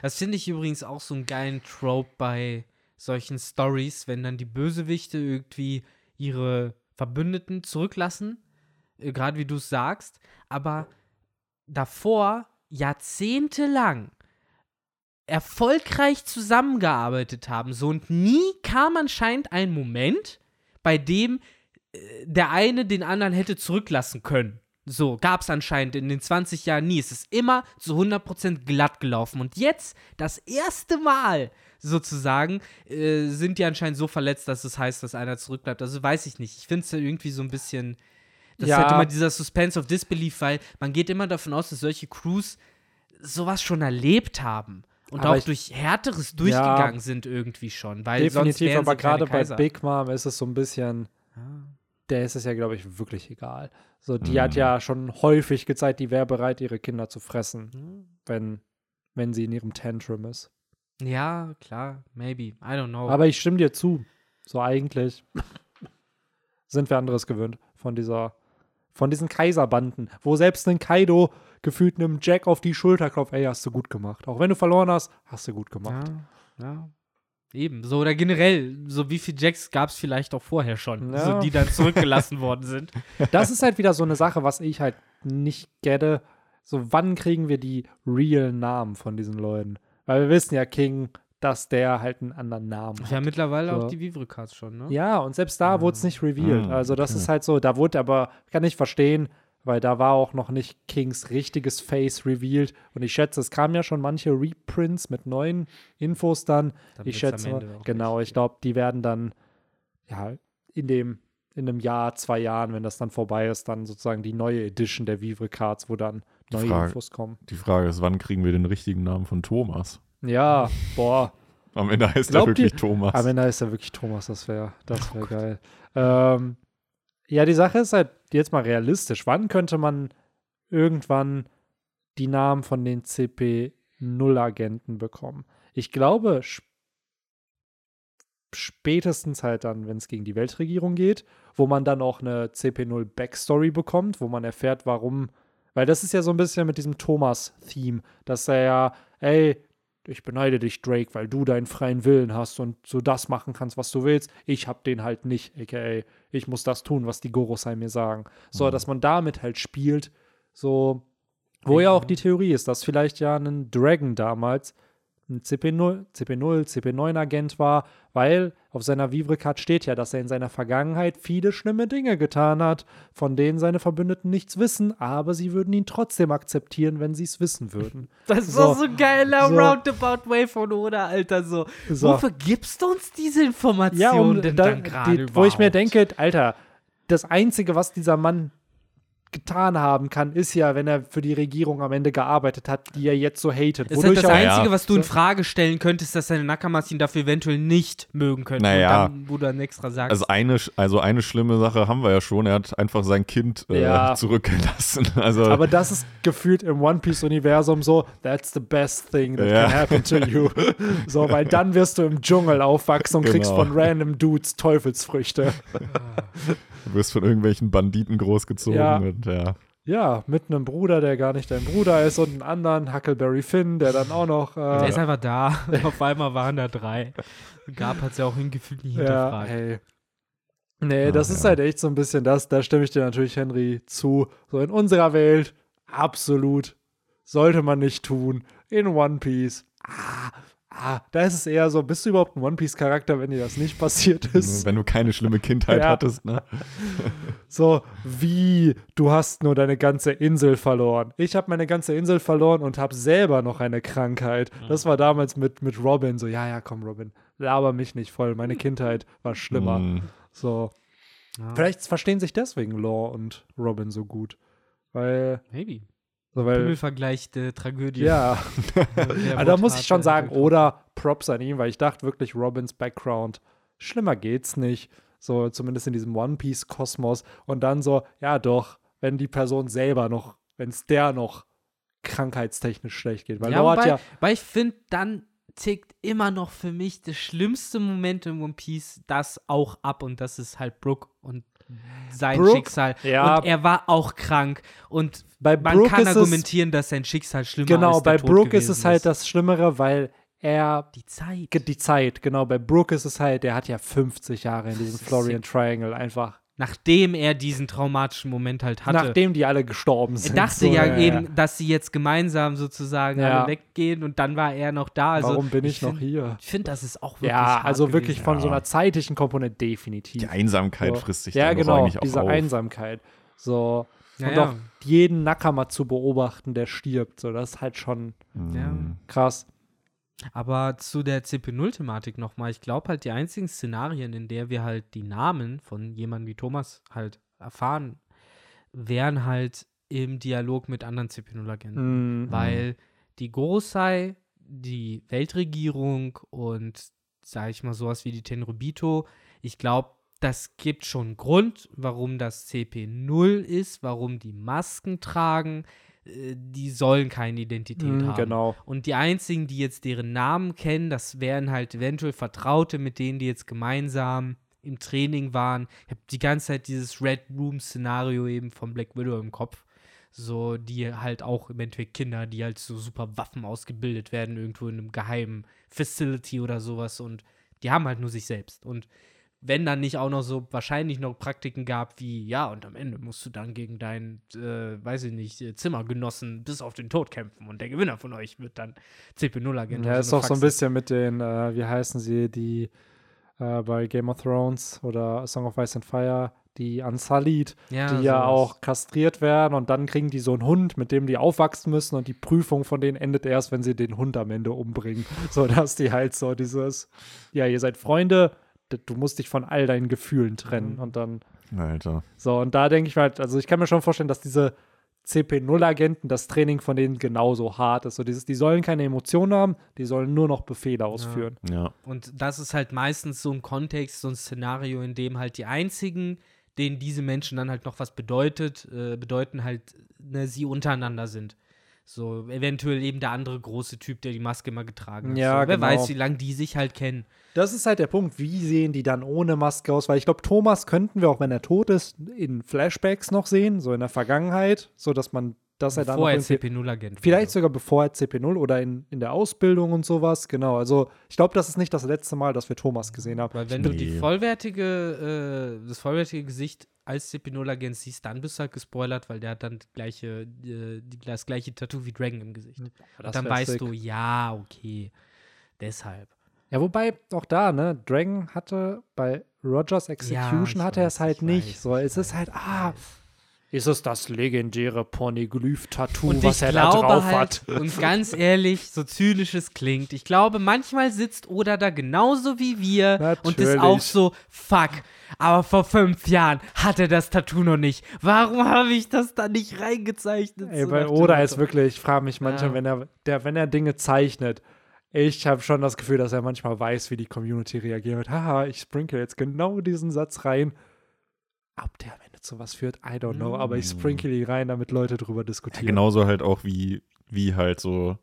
Das finde ich übrigens auch so einen geilen Trope bei solchen Stories, wenn dann die Bösewichte irgendwie ihre Verbündeten zurücklassen, äh, gerade wie du es sagst, aber davor jahrzehntelang erfolgreich zusammengearbeitet haben. So und nie kam anscheinend ein Moment, bei dem äh, der eine den anderen hätte zurücklassen können. So, gab es anscheinend in den 20 Jahren nie. Es ist immer zu 100% glatt gelaufen. Und jetzt, das erste Mal sozusagen, äh, sind die anscheinend so verletzt, dass es heißt, dass einer zurückbleibt. Also weiß ich nicht. Ich finde es ja irgendwie so ein bisschen. Das Ja. ist halt immer dieser Suspense of Disbelief, weil man geht immer davon aus, dass solche Crews sowas schon erlebt haben. Und Aber auch ich- durch Härteres durchgegangen sind irgendwie schon. Weil definitiv, aber gerade bei. Big Mom ist es so ein bisschen. Der ist es ja, glaube ich, wirklich egal. So, die hat Mhm. ja schon häufig gezeigt, die wäre bereit, ihre Kinder zu fressen, Hm. wenn, wenn sie in ihrem Tantrum ist. Ja, klar, maybe. I don't know. Aber ich stimme dir zu. So eigentlich *laughs* sind wir anderes gewöhnt von dieser, von diesen Kaiserbanden, wo selbst ein Kaido gefühlt einem Jack auf die Schulter klopft, ey, hast du gut gemacht. Auch wenn du verloren hast, hast du gut gemacht. ja, ja. Eben, so oder generell, so wie viele Jacks gab es vielleicht auch vorher schon, Ja. so, die dann zurückgelassen worden sind. *laughs* Das ist halt wieder so eine Sache, was ich halt nicht gette. So, wann kriegen wir die real Namen von diesen Leuten? Weil wir wissen ja, King, dass der halt einen anderen Namen hat. Ja, mittlerweile So. auch die Vivre-Cards schon, ne? Ja, und selbst da wurde es nicht revealed. Ah, Also, das okay. ist halt so, da wurde aber, kann ich verstehen, weil da war auch noch nicht Kings richtiges Face revealed. Und ich schätze, es kamen ja schon manche Reprints mit neuen Infos dann. Dann ich schätze, genau, nicht. ich glaube, die werden dann, ja, in dem, in einem Jahr, zwei Jahren, wenn das dann vorbei ist, dann sozusagen die neue Edition der Vivre Cards, wo dann Die neue Frage- Infos kommen. Die Frage ist, wann kriegen wir den richtigen Namen von Thomas? Ja, boah. Am Ende heißt er Glaubt ihr- wirklich Thomas. Am Ende ist er wirklich Thomas, das wäre das wär geil. Ähm, ja, die Sache ist halt jetzt mal realistisch. Wann könnte man irgendwann die Namen von den CP0-Agenten bekommen? Ich glaube, sp spätestens halt dann, wenn es gegen die Weltregierung geht, wo man dann auch eine CP0 Backstory bekommt, wo man erfährt, warum. Weil das ist ja so ein bisschen mit diesem Thomas-Theme, dass er ja, ey, ich beneide dich, Drake, weil du deinen freien Willen hast und so das machen kannst, was du willst. Ich hab den halt nicht, aka ich muss das tun, was die Gorosei mir sagen. So, dass man damit halt spielt, so, wo ja auch die Theorie ist, dass vielleicht ja ein Dragon damals ein CP0, CP0, CP9-Agent war, weil auf seiner Vivre-Card steht ja, dass er in seiner Vergangenheit viele schlimme Dinge getan hat, von denen seine Verbündeten nichts wissen, aber sie würden ihn trotzdem akzeptieren, wenn sie es wissen würden. *laughs* Das ist So. doch so ein geiler So. Roundabout Way von Oda, Alter. So. So. Wofür gibst du uns diese Informationen Ja, um, denn da, dann gerade wo ich mir denke, Alter, das Einzige, was dieser Mann getan haben kann, ist ja, wenn er für die Regierung am Ende gearbeitet hat, die er jetzt so hatet. Das ist halt das Einzige, Ja. was du in. Frage stellen könntest, dass deine Nakamas ihn dafür eventuell nicht mögen könnten. Naja. Dann, wo du dann extra sagst. Also eine, also eine schlimme Sache haben wir ja schon. Er hat einfach sein Kind äh, Ja. zurückgelassen. *laughs* Also aber das ist gefühlt im One Piece-Universum so, that's the best thing that Ja. can happen to you. *laughs* so, weil dann wirst du im Dschungel aufwachsen und kriegst Genau. von random Dudes Teufelsfrüchte. du wirst von irgendwelchen Banditen großgezogen. Ja. Und, ja. Ja, mit einem Bruder, der gar nicht dein Bruder ist und einen anderen, Huckleberry Finn, der dann auch noch. der Äh, ist einfach da. *laughs* Auf einmal waren da drei. Gab hat es ja auch hingefühlt nicht ja, hinterfragt. hey. Nee, Ah, das ist ja. halt echt so ein bisschen das, da stimme ich dir natürlich, Henry, zu. So in unserer Welt, absolut, sollte man nicht tun. In One Piece, ah, ah, da ist es eher so, bist du überhaupt ein One Piece-Charakter, wenn dir das nicht passiert ist? Wenn du keine schlimme Kindheit Ja. hattest, ne? *laughs* So, wie, du hast nur deine ganze Insel verloren. Ich habe meine ganze Insel verloren und habe selber noch eine Krankheit. Das war damals mit, mit Robin so, ja, ja, komm, Robin, laber mich nicht voll. Meine Kindheit war schlimmer. Mm. So, Ja, vielleicht verstehen sich deswegen Law und Robin so gut. Weil, Maybe. So, weil Pimmelvergleich der Tragödie. ja, *laughs* also da muss ich schon sagen, oder Props an ihn, weil ich dachte wirklich, Robins Background, schlimmer geht's nicht. So, zumindest in diesem One Piece-Kosmos. Und dann so, ja doch, wenn die Person selber noch, wenn es der noch krankheitstechnisch schlecht geht. Weil ja, wobei, ja, weil ich finde, dann tickt immer noch für mich das schlimmste Moment in One Piece das auch ab und das ist halt Brooke und sein Brook, Schicksal. ja. Und er war auch krank und bei man Brooke kann ist es, argumentieren, dass sein Schicksal schlimmer genau, als der bei Brooke ist es halt das Schlimmere, weil er die Zeit. Die Zeit, genau. Bei Brooke ist es halt, der hat ja 50 Jahre in diesem ist Florian Triangle einfach, Nachdem er diesen traumatischen Moment halt hatte. nachdem die alle gestorben er sind. dachte so, ja, eben, dass sie jetzt gemeinsam sozusagen Ja. alle weggehen und dann war er noch da. Also Warum bin ich, noch find- hier? Ich finde, das ist auch wirklich Ja, hart also wirklich gewesen. von so Ja. einer zeitlichen Komponente definitiv. Die Einsamkeit So. frisst sich ja, genau, eigentlich auch diese auf. Einsamkeit. So. Ja, und ja. auch jeden Nakama zu beobachten, der stirbt. So, das ist halt schon Ja. Mm. krass. Aber zu der CP0-Thematik nochmal. Ich glaube halt, die einzigen Szenarien, in der wir halt die Namen von jemandem wie Thomas halt erfahren, wären halt im Dialog mit anderen CP0-Agenten. Mm, Weil die Gorosei, die Weltregierung und, sag ich mal, sowas wie die Tenrobito, ich glaube, das gibt schon Grund, warum das CP0 ist, warum die Masken tragen. Äh, Die sollen keine Identität mm, haben. genau. Und die einzigen, die jetzt deren Namen kennen, das wären halt eventuell Vertraute, mit denen die jetzt gemeinsam im Training waren. Ich habe die ganze Zeit dieses Red Room-Szenario eben von Black Widow im Kopf. So, die halt auch im Endeffekt Kinder, die halt so super Waffen ausgebildet werden, irgendwo in einem geheimen Facility oder sowas und Die haben halt nur sich selbst. Und wenn dann nicht auch noch so wahrscheinlich noch Praktiken gab wie, ja, und am Ende musst du dann gegen deinen, äh, weiß ich nicht, äh, Zimmergenossen bis auf den Tod kämpfen und der Gewinner von euch wird dann CP0-Agent. Ja, ist auch so ein bisschen mit den, äh, wie heißen sie, die äh, bei Game of Thrones oder Song of Ice and Fire, die Unsullied, ja, die ja sowas. auch kastriert werden und dann kriegen die so einen Hund, mit dem die aufwachsen müssen und die Prüfung von denen endet erst, wenn sie den Hund am Ende umbringen. *laughs* So, dass die halt so dieses, ja, ihr seid Freunde, du musst dich von all deinen Gefühlen trennen Mhm. und dann Alter. so, und da denke ich halt, also ich kann mir schon vorstellen, dass diese CP0-Agenten, das Training von denen genauso hart ist. So dieses, die sollen keine Emotionen haben, die sollen nur noch Befehle ausführen. Ja. Und das ist halt meistens so ein Kontext, so ein Szenario, in dem halt die einzigen, denen diese Menschen dann halt noch was bedeutet, äh, bedeuten halt, ne, sie untereinander sind. So, eventuell eben der andere große Typ, der die Maske immer getragen hat. Ja, so, wer genau. weiß, wie lange die sich halt kennen. Das ist halt der Punkt, wie sehen die dann ohne Maske aus? Weil ich glaube, Thomas könnten wir, auch wenn er tot ist, in Flashbacks noch sehen, so in der Vergangenheit, so dass man, dass er dann Vorher irgendwie, CP0-Agent. vielleicht sogar bevor er CP0 oder in, in der Ausbildung und sowas, genau. Also ich glaube, das ist nicht das letzte Mal, dass wir Thomas gesehen haben. Weil wenn du die Nee. vollwertige, äh, das vollwertige Gesicht als CP0-Agent siehst, dann bist du halt gespoilert, weil der hat dann die gleiche, äh, die, das gleiche Tattoo wie Dragon im Gesicht. Das dann wär weißt sick. du, ja, okay. Deshalb. Ja, wobei auch da, ne, Dragon hatte bei Rogers Execution ich hatte er es weiß, halt ich nicht. weiß, so, es ist halt, ah, ist es das legendäre Pornoglyph-Tattoo, Und was er da drauf halt, hat? und ganz ehrlich, so zynisch es klingt, ich glaube, manchmal sitzt Oda da genauso wie wir und ist auch Natürlich. so, fuck, aber vor fünf Jahren hat er das Tattoo noch nicht. Warum habe ich das da nicht reingezeichnet? Ey, So Oda ist wirklich, ich frage mich manchmal, Ja. wenn er, der, wenn er Dinge zeichnet, ich habe schon das Gefühl, dass er manchmal weiß, wie die Community reagieren wird. Haha, ich sprinkle jetzt genau diesen Satz rein. Ob der am Ende zu was führt, I don't know, aber ich sprinkle ihn rein, damit Leute drüber Ja, diskutieren. genauso halt auch wie, wie halt so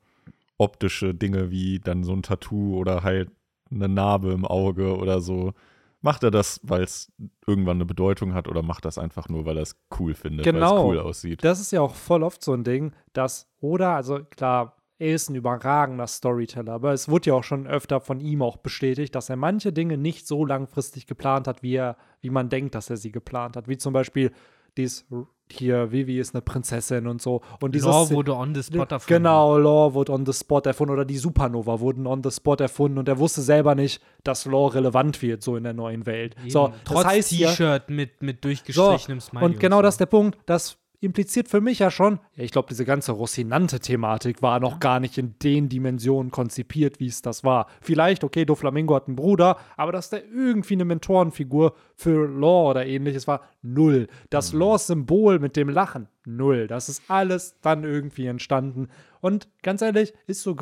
optische Dinge wie dann so ein Tattoo oder halt eine Narbe im Auge oder so. Macht er das, weil es irgendwann eine Bedeutung hat oder macht das einfach nur, weil er es cool findet, weil Genau. es cool aussieht? Das ist ja auch voll oft so ein Ding, dass Oda, also klar, er ist ein überragender Storyteller, aber es wurde ja auch schon öfter von ihm auch bestätigt, dass er manche Dinge nicht so langfristig geplant hat, wie er, wie man denkt, dass er sie geplant hat. Wie zum Beispiel dies hier, Vivi ist eine Prinzessin und so. Und dieses Law wurde on the spot erfunden. Genau, Law wurde on the spot erfunden oder die Supernova wurden on the spot erfunden und er wusste selber nicht, dass Law relevant wird, so in der neuen Welt. Eben. So, Trotz das heißt ja, T-Shirt mit, mit so, durchgestrichenem Smiley. und genau so. das ist der Punkt, das impliziert für mich ja schon, ja, ich glaube, diese ganze Rocinante-Thematik war noch gar nicht in den Dimensionen konzipiert, wie es das war. Vielleicht, okay, Doflamingo hat einen Bruder, aber dass der irgendwie eine Mentorenfigur für Law oder ähnliches war, null. Das Law-Symbol mit dem Lachen, null. Das ist alles dann irgendwie entstanden. Und ganz ehrlich, ist so,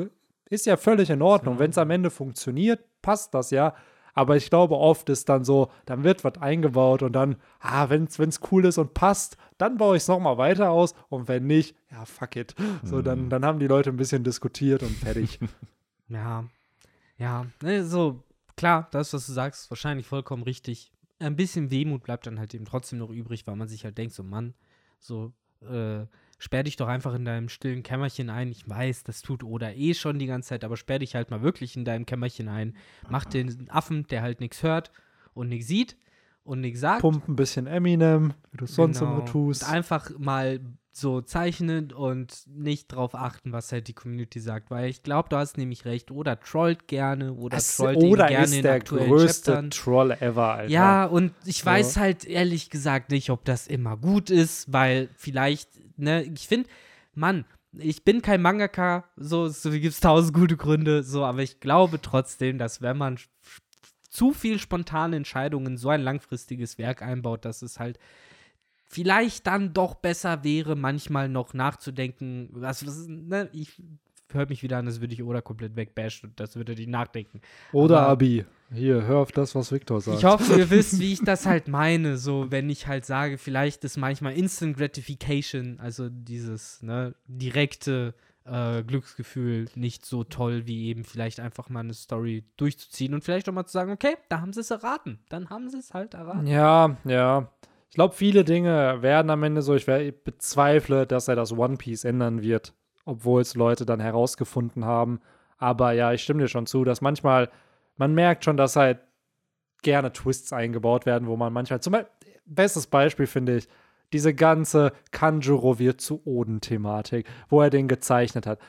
ist ja völlig in Ordnung. Wenn es am Ende funktioniert, passt das ja. Aber ich glaube, oft ist dann so, dann wird was eingebaut und dann, ah, wenn es cool ist und passt, dann baue ich es nochmal weiter aus. Und wenn nicht, ja, fuck it. So, dann, dann haben die Leute ein bisschen diskutiert und fertig. *laughs* Ja, ja, ne, so, klar, das, was du sagst, ist wahrscheinlich vollkommen richtig. Ein bisschen Wehmut bleibt dann halt eben trotzdem noch übrig, weil man sich halt denkt, so, Mann, so, äh, sperr dich doch einfach in deinem stillen Kämmerchen ein. Ich weiß, das tut Oda eh schon die ganze Zeit, aber sperr dich halt mal wirklich in deinem Kämmerchen ein. Mach den Affen, der halt nichts hört und nichts sieht und nichts sagt. Pump ein bisschen Eminem, wie du es sonst Genau. immer tust. Und einfach mal so zeichnen und nicht drauf achten, was halt die Community sagt. Weil ich glaube, du hast nämlich recht. Oder trollt gerne oder Es, trollt ihn oder gerne ist in der aktuellen größte Chaptern. Troll ever, Alter. Ja, und ich weiß halt ehrlich gesagt nicht, ob das immer gut ist, weil vielleicht, ne, ich finde, Mann, ich bin kein Mangaka, so, so gibt es tausend gute Gründe, so, aber ich glaube trotzdem, dass wenn man zu viel spontane Entscheidungen in so ein langfristiges Werk einbaut, dass es halt vielleicht dann doch besser wäre, manchmal noch nachzudenken, was, was ne, ich hört mich wieder an, als würde ich Oda komplett wegbashen und das würde die nachdenken. Oder aber- Abi. Hier, hör auf das, was Victor sagt. Ich hoffe, ihr wisst, wie ich das halt meine. So, wenn ich halt sage, vielleicht ist manchmal Instant Gratification, also dieses ne, direkte äh, Glücksgefühl, nicht so toll, wie eben vielleicht einfach mal eine Story durchzuziehen und vielleicht auch mal zu sagen, okay, da haben sie es erraten. Dann haben sie es halt erraten. Ja, ja. Ich glaube, viele Dinge werden am Ende so. Ich bezweifle, dass er das One Piece ändern wird, obwohl es Leute dann herausgefunden haben. Aber ja, ich stimme dir schon zu, dass manchmal, man merkt schon, dass halt gerne Twists eingebaut werden, wo man manchmal, zum Beispiel, bestes Beispiel finde ich, diese ganze Kanjuro wird zu Oden-Thematik, wo er den gezeichnet hat.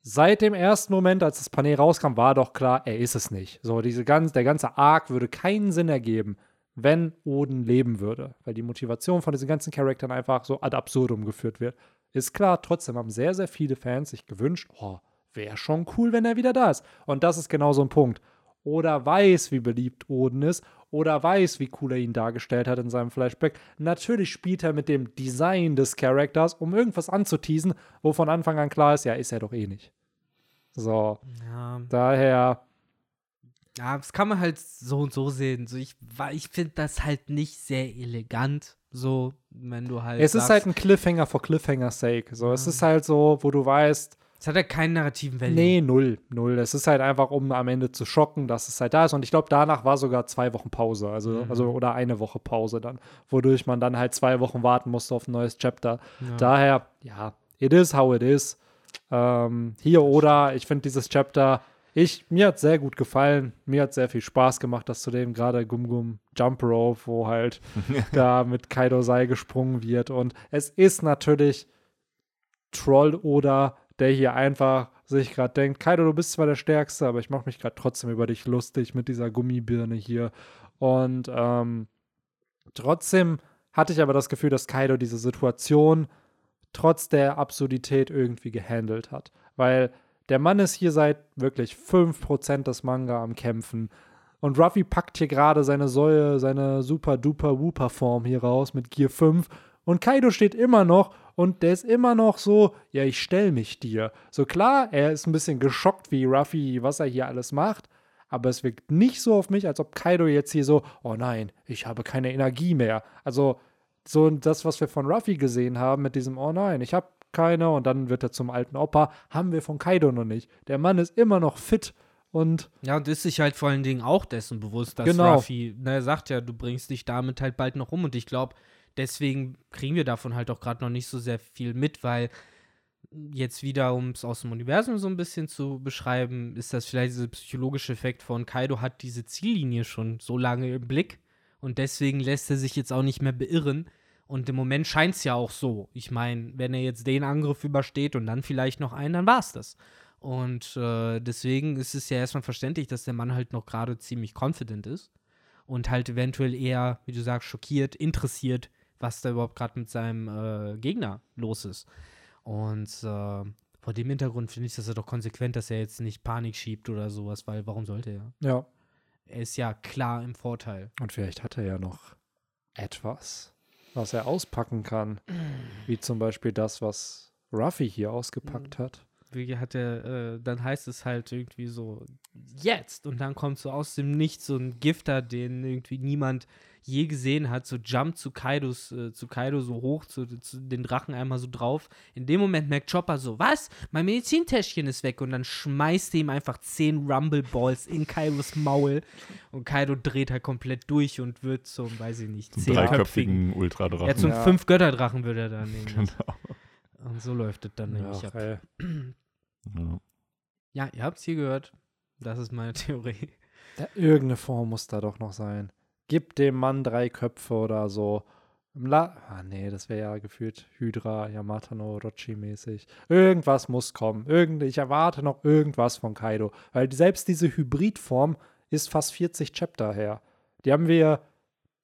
Seit dem ersten Moment, als das Panel rauskam, war doch klar, er ist es nicht. So, diese ganz, der ganze Arc würde keinen Sinn ergeben, wenn Oden leben würde, weil die Motivation von diesen ganzen Charakteren einfach so ad absurdum geführt wird. Ist klar, trotzdem haben sehr, sehr viele Fans sich gewünscht, oh, wäre schon cool, wenn er wieder da ist. Und das ist genau so ein Punkt. Oder weiß, wie beliebt Oden ist, oder weiß, wie cool er ihn dargestellt hat in seinem Flashback. Natürlich spielt er mit dem Design des Charakters, um irgendwas anzuteasen, wo von Anfang an klar ist, ja, ist er doch eh nicht. So. Ja. Daher. Ja, das kann man halt so und so sehen. So, ich ich finde das halt nicht sehr elegant, so, wenn du halt. Es sagst, ist halt ein Cliffhanger for Cliffhanger's sake. So, es ist halt so, wo du weißt, Es hat ja keinen narrativen Value. Nee, null, null. Es ist halt einfach, um am Ende zu schocken, dass es halt da ist. Und ich glaube, danach war sogar zwei Wochen Pause. Also, Mhm. also oder eine Woche Pause dann, wodurch man dann halt zwei Wochen warten musste auf ein neues Chapter. Ja. Daher, ja, it is how it is. Ähm, hier oder, ich finde dieses Chapter, ich, mir hat sehr gut gefallen. Mir hat sehr viel Spaß gemacht, das zu dem gerade Gum Gum Jump Rope, wo halt *laughs* da mit Kaido Sai gesprungen wird. Und es ist natürlich Troll oder der hier einfach sich gerade denkt, Kaido, du bist zwar der Stärkste, aber ich mache mich gerade trotzdem über dich lustig mit dieser Gummibirne hier. Und ähm, trotzdem hatte ich aber das Gefühl, dass Kaido diese Situation trotz der Absurdität irgendwie gehandelt hat. Weil der Mann ist hier seit wirklich 5% des Manga am Kämpfen. Und Ruffy packt hier gerade seine Säue, seine super duper Wooper Form hier raus mit Gear 5. Und Kaido steht immer noch und der ist immer noch so, ja, ich stell mich dir. So klar, er ist ein bisschen geschockt, wie Ruffy, was er hier alles macht. Aber es wirkt nicht so auf mich, als ob Kaido jetzt hier so, oh nein, ich habe keine Energie mehr. Also, so das, was wir von Ruffy gesehen haben mit diesem, oh nein, ich habe keine und dann wird er zum alten Opa, haben wir von Kaido noch nicht. Der Mann ist immer noch fit und Ja, und ist sich halt vor allen Dingen auch dessen bewusst, dass Genau. Ruffy, na, er sagt ja, du bringst dich damit halt bald noch um und ich glaube, deswegen kriegen wir davon halt auch gerade noch nicht so sehr viel mit, weil jetzt wieder, um es aus dem Universum so ein bisschen zu beschreiben, ist das vielleicht dieser psychologische Effekt von Kaido hat diese Ziellinie schon so lange im Blick und deswegen lässt er sich jetzt auch nicht mehr beirren. Und im Moment scheint es ja auch so. Ich meine, wenn er jetzt den Angriff übersteht und dann vielleicht noch einen, dann war es das. Und äh, deswegen ist es ja erstmal verständlich, dass der Mann halt noch gerade ziemlich confident ist und halt eventuell eher, wie du sagst, schockiert, interessiert, was da überhaupt gerade mit seinem äh, Gegner los ist. Und äh, vor dem Hintergrund finde ich das ja doch konsequent, dass er jetzt nicht Panik schiebt oder sowas, weil warum sollte er? ja. Er ist ja klar im Vorteil. Und vielleicht hat er ja noch etwas, was er auspacken kann. Wie zum Beispiel das, was Ruffy hier ausgepackt hat. Wie hat er, äh, dann heißt es halt irgendwie so, jetzt! Und dann kommt so aus dem Nichts so ein Gifter, den irgendwie niemand je gesehen hat, so jumpt zu Kaidos, äh, zu Kaido so hoch, zu, zu den Drachen einmal so drauf. In dem Moment merkt Chopper so, was? Mein Medizintäschchen ist weg und dann schmeißt er ihm einfach zehn Rumble Balls in Kaidos Maul und Kaido dreht halt komplett durch und wird zum, weiß ich nicht, Zum zehnköpfigen. dreiköpfigen Ultradrachen. Ja, zum Ja. fünf Götterdrachen wird er dann *laughs* genau. Und so läuft es dann nämlich Ja, ab. ey. Ja. Ja, ihr habt es hier gehört. Das ist meine *laughs* Theorie. Da, irgendeine Form muss da doch noch sein. Gib dem Mann drei Köpfe oder so. Im La ah, nee, das wäre ja gefühlt Hydra, Yamato no Orochi mäßig. Irgendwas muss kommen. Irgend, ich erwarte noch irgendwas von Kaido. Weil selbst diese Hybridform ist fast 40 Chapter her. Die haben wir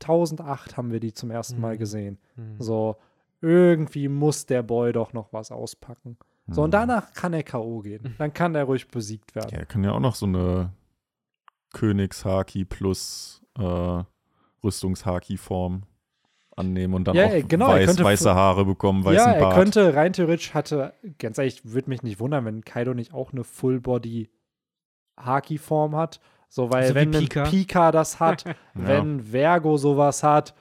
1008 haben wir die zum ersten Mal Mhm. gesehen. Hm. So, irgendwie muss der Boy doch noch was auspacken. So, und Mhm. danach kann er K.O. gehen. *laughs* Dann kann er ruhig besiegt werden. Ja, er kann ja auch noch so eine Königshaki plus äh, Rüstungshaki-Form annehmen und dann Ja, auch genau, er weiß, könnte weiße Haare bekommen, weißen ja, er Bart. könnte rein theoretisch hatte, ganz ehrlich, würde mich nicht wundern, wenn Kaido nicht auch eine Full-Body Haki-Form hat. So, weil So wie wenn Pika. Pika das hat, *laughs* wenn Vergo sowas hat,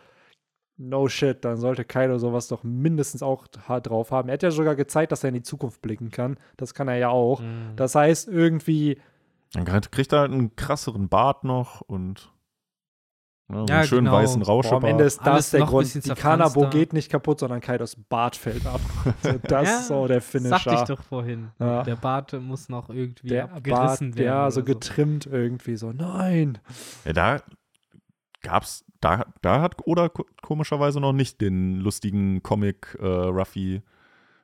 no shit, dann sollte Kaido sowas doch mindestens auch hart drauf haben. Er hat ja sogar gezeigt, dass er in die Zukunft blicken kann. Das kann er ja auch. Hm. Das heißt, irgendwie, Dann kriegt- er halt einen krasseren Bart noch und Ne, so Ja, einen schönen genau. weißen Boah, am Rauschebart. Ende ist Alles das der noch ein Grund. Die. Kanabo geht nicht kaputt, sondern Kaidos Bart fällt ab. *laughs* So, das Ja, ist so der Finisher. Sagte ich doch vorhin. Ja. Der Bart muss noch irgendwie der Bart, abgerissen werden. ja, so getrimmt irgendwie. So, nein. Ja, da gab's, da, da hat Oda ko- komischerweise noch nicht den lustigen Comic äh, Ruffy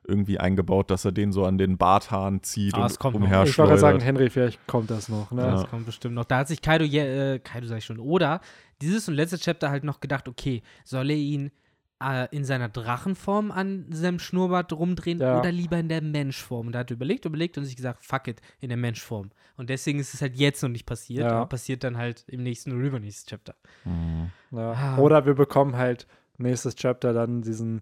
irgendwie eingebaut, dass er den so an den Barthahn zieht Ah, und es kommt noch. umher ich wollte sagen. Henry, vielleicht kommt das noch. Ne? Ja. Das kommt bestimmt noch. Da hat sich Kaido, äh, Kaido sag ich schon, oder dieses und letzte Chapter halt noch gedacht, okay, soll er ihn äh, in seiner Drachenform an seinem Schnurrbart rumdrehen Ja. oder lieber in der Menschform? Und da hat er überlegt, überlegt und sich gesagt, fuck it, in der Menschform. Und deswegen ist es halt jetzt noch nicht passiert, Ja. aber passiert dann halt im nächsten oder übernächsten Chapter. Mhm. Ja. Ah. Oder wir bekommen halt nächstes Chapter dann diesen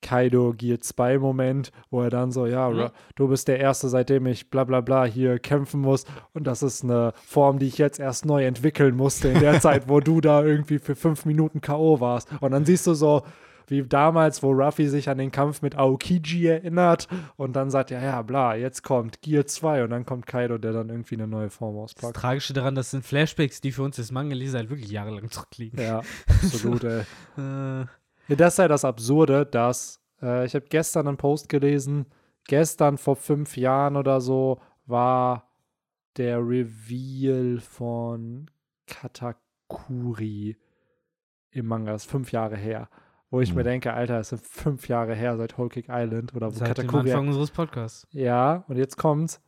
Kaido Gear 2 Moment, wo er dann so, ja, Mhm. Du bist der Erste, seitdem ich bla bla bla hier kämpfen muss und das ist eine Form, die ich jetzt erst neu entwickeln musste in der *laughs* Zeit, wo du da irgendwie für fünf Minuten K.O. warst. Und dann siehst du so, wie damals, wo Ruffy sich an den Kampf mit Aokiji erinnert und dann sagt, ja, ja, bla, jetzt kommt Gear 2 und dann kommt Kaido, der dann irgendwie eine neue Form Das auspackt. Tragische daran, das sind Flashbacks, die für uns als Manga-Leser halt wirklich jahrelang zurückliegen. Ja, *laughs* absolut, ey. Äh, das ist ja das Absurde, dass äh, ich habe gestern einen Post gelesen, gestern vor fünf Jahren oder so war der Reveal von Katakuri im Manga, das ist fünf Jahre her. Wo ich mir Mhm. denke, Alter, es sind fünf Jahre her seit Whole Cake Island oder wo seit dem Katakuri. Anfang unseres Podcasts. Ja, und jetzt kommt's.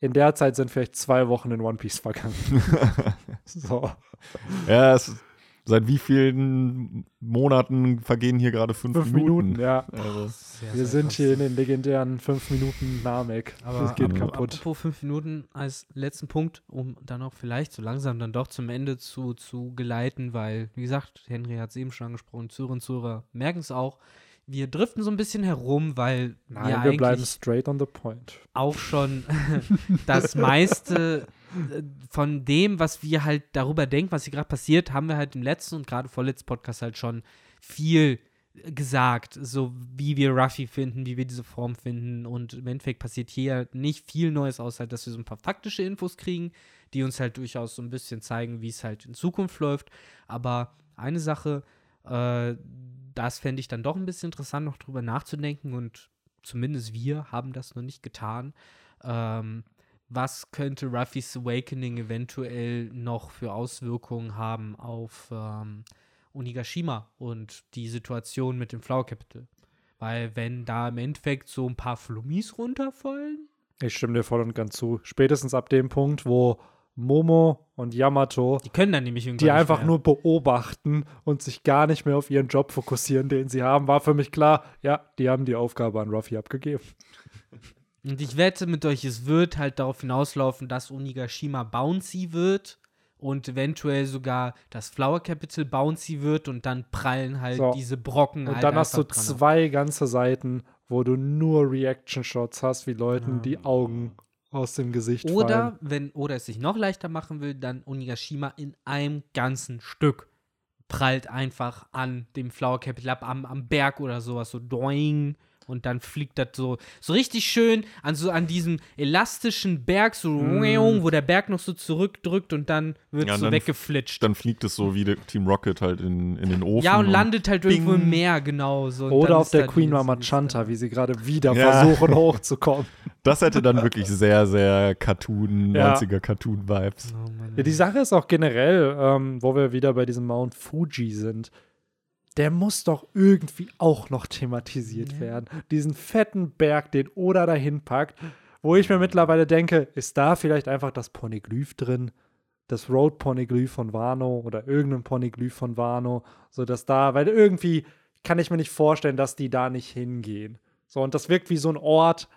In der Zeit sind vielleicht zwei Wochen in One Piece vergangen. *laughs* so. ja, es, seit wie vielen Monaten vergehen hier gerade fünf, Fünf Minuten, ja. Also, Sehr, Wir sehr sind krass. hier in den legendären fünf Minuten Namek. Aber das geht am- kaputt. Apropos fünf Minuten als letzten Punkt, um dann auch vielleicht so langsam dann doch zum Ende zu, zu geleiten, weil, wie gesagt, Henry hat es eben schon angesprochen, Zuhörer und Zuhörer merken es auch. Wir driften so ein bisschen herum, weil Nein, wir wir bleiben straight on the point. auch schon *laughs* das meiste äh, von dem, was wir halt darüber denken, was hier gerade passiert, haben wir halt im letzten und gerade vorletzten Podcast halt schon viel gesagt, so wie wir Ruffy finden, wie wir diese Form finden. Und im Endeffekt passiert hier nicht viel Neues, außer halt, dass wir so ein paar faktische Infos kriegen, die uns halt durchaus so ein bisschen zeigen, wie es halt in Zukunft läuft, aber eine Sache, äh, das fände ich dann doch ein bisschen interessant, noch drüber nachzudenken und zumindest wir haben das noch nicht getan. Ähm, was könnte Ruffys Awakening eventuell noch für Auswirkungen haben auf ähm, Onigashima und die Situation mit dem Flower Capital? Weil wenn da im Endeffekt so ein paar Flummis runterfallen, Ich stimme dir voll und ganz zu. Spätestens ab dem Punkt, wo Momo und Yamato, die können dann nämlich irgendwann die einfach mehr. nur beobachten und sich gar nicht mehr auf ihren Job fokussieren, den sie haben, war für mich klar, ja, die haben die Aufgabe an Ruffy abgegeben. Und ich wette mit euch, es wird halt darauf hinauslaufen, dass Onigashima bouncy wird und eventuell sogar das Flower Capital bouncy wird und dann prallen halt So. diese Brocken Und halt dann hast du dran auf. zwei ganze Seiten, wo du nur Reaction-Shots hast, wie Leuten Ja. die Augen aus dem Gesicht fallen. Oder wenn oder es sich noch leichter machen will, dann Onigashima in einem ganzen Stück prallt einfach an dem Flower Capital ab, am, am Berg oder sowas, so doing. Und dann fliegt das so, so richtig schön an so an diesem elastischen Berg, so Mm. wo der Berg noch so zurückdrückt und dann wird Ja, es und so dann weggeflitscht. dann fliegt es so wie der Team Rocket halt in, in den Ofen. Ja, und landet halt irgendwo im Bing. Meer, genau. So. Und Oder dann auf der Queen Mama Chanta, wie sie gerade wieder Ja. versuchen hochzukommen. *laughs* Das hätte dann wirklich sehr, sehr Cartoon, Ja. 90er Cartoon-Vibes. Oh Ja, die Sache ist auch generell, ähm, wo wir wieder bei diesem Mount Fuji sind, der muss doch irgendwie auch noch thematisiert Ja. werden. Diesen fetten Berg, den Oda dahin packt, wo ich mir mittlerweile denke, ist da vielleicht einfach das Poneglyph drin? Das Road Poneglyph von Wano oder irgendein Poneglyph von Wano, so dass da, weil irgendwie kann ich mir nicht vorstellen, dass die da nicht hingehen. So, und das wirkt wie so ein Ort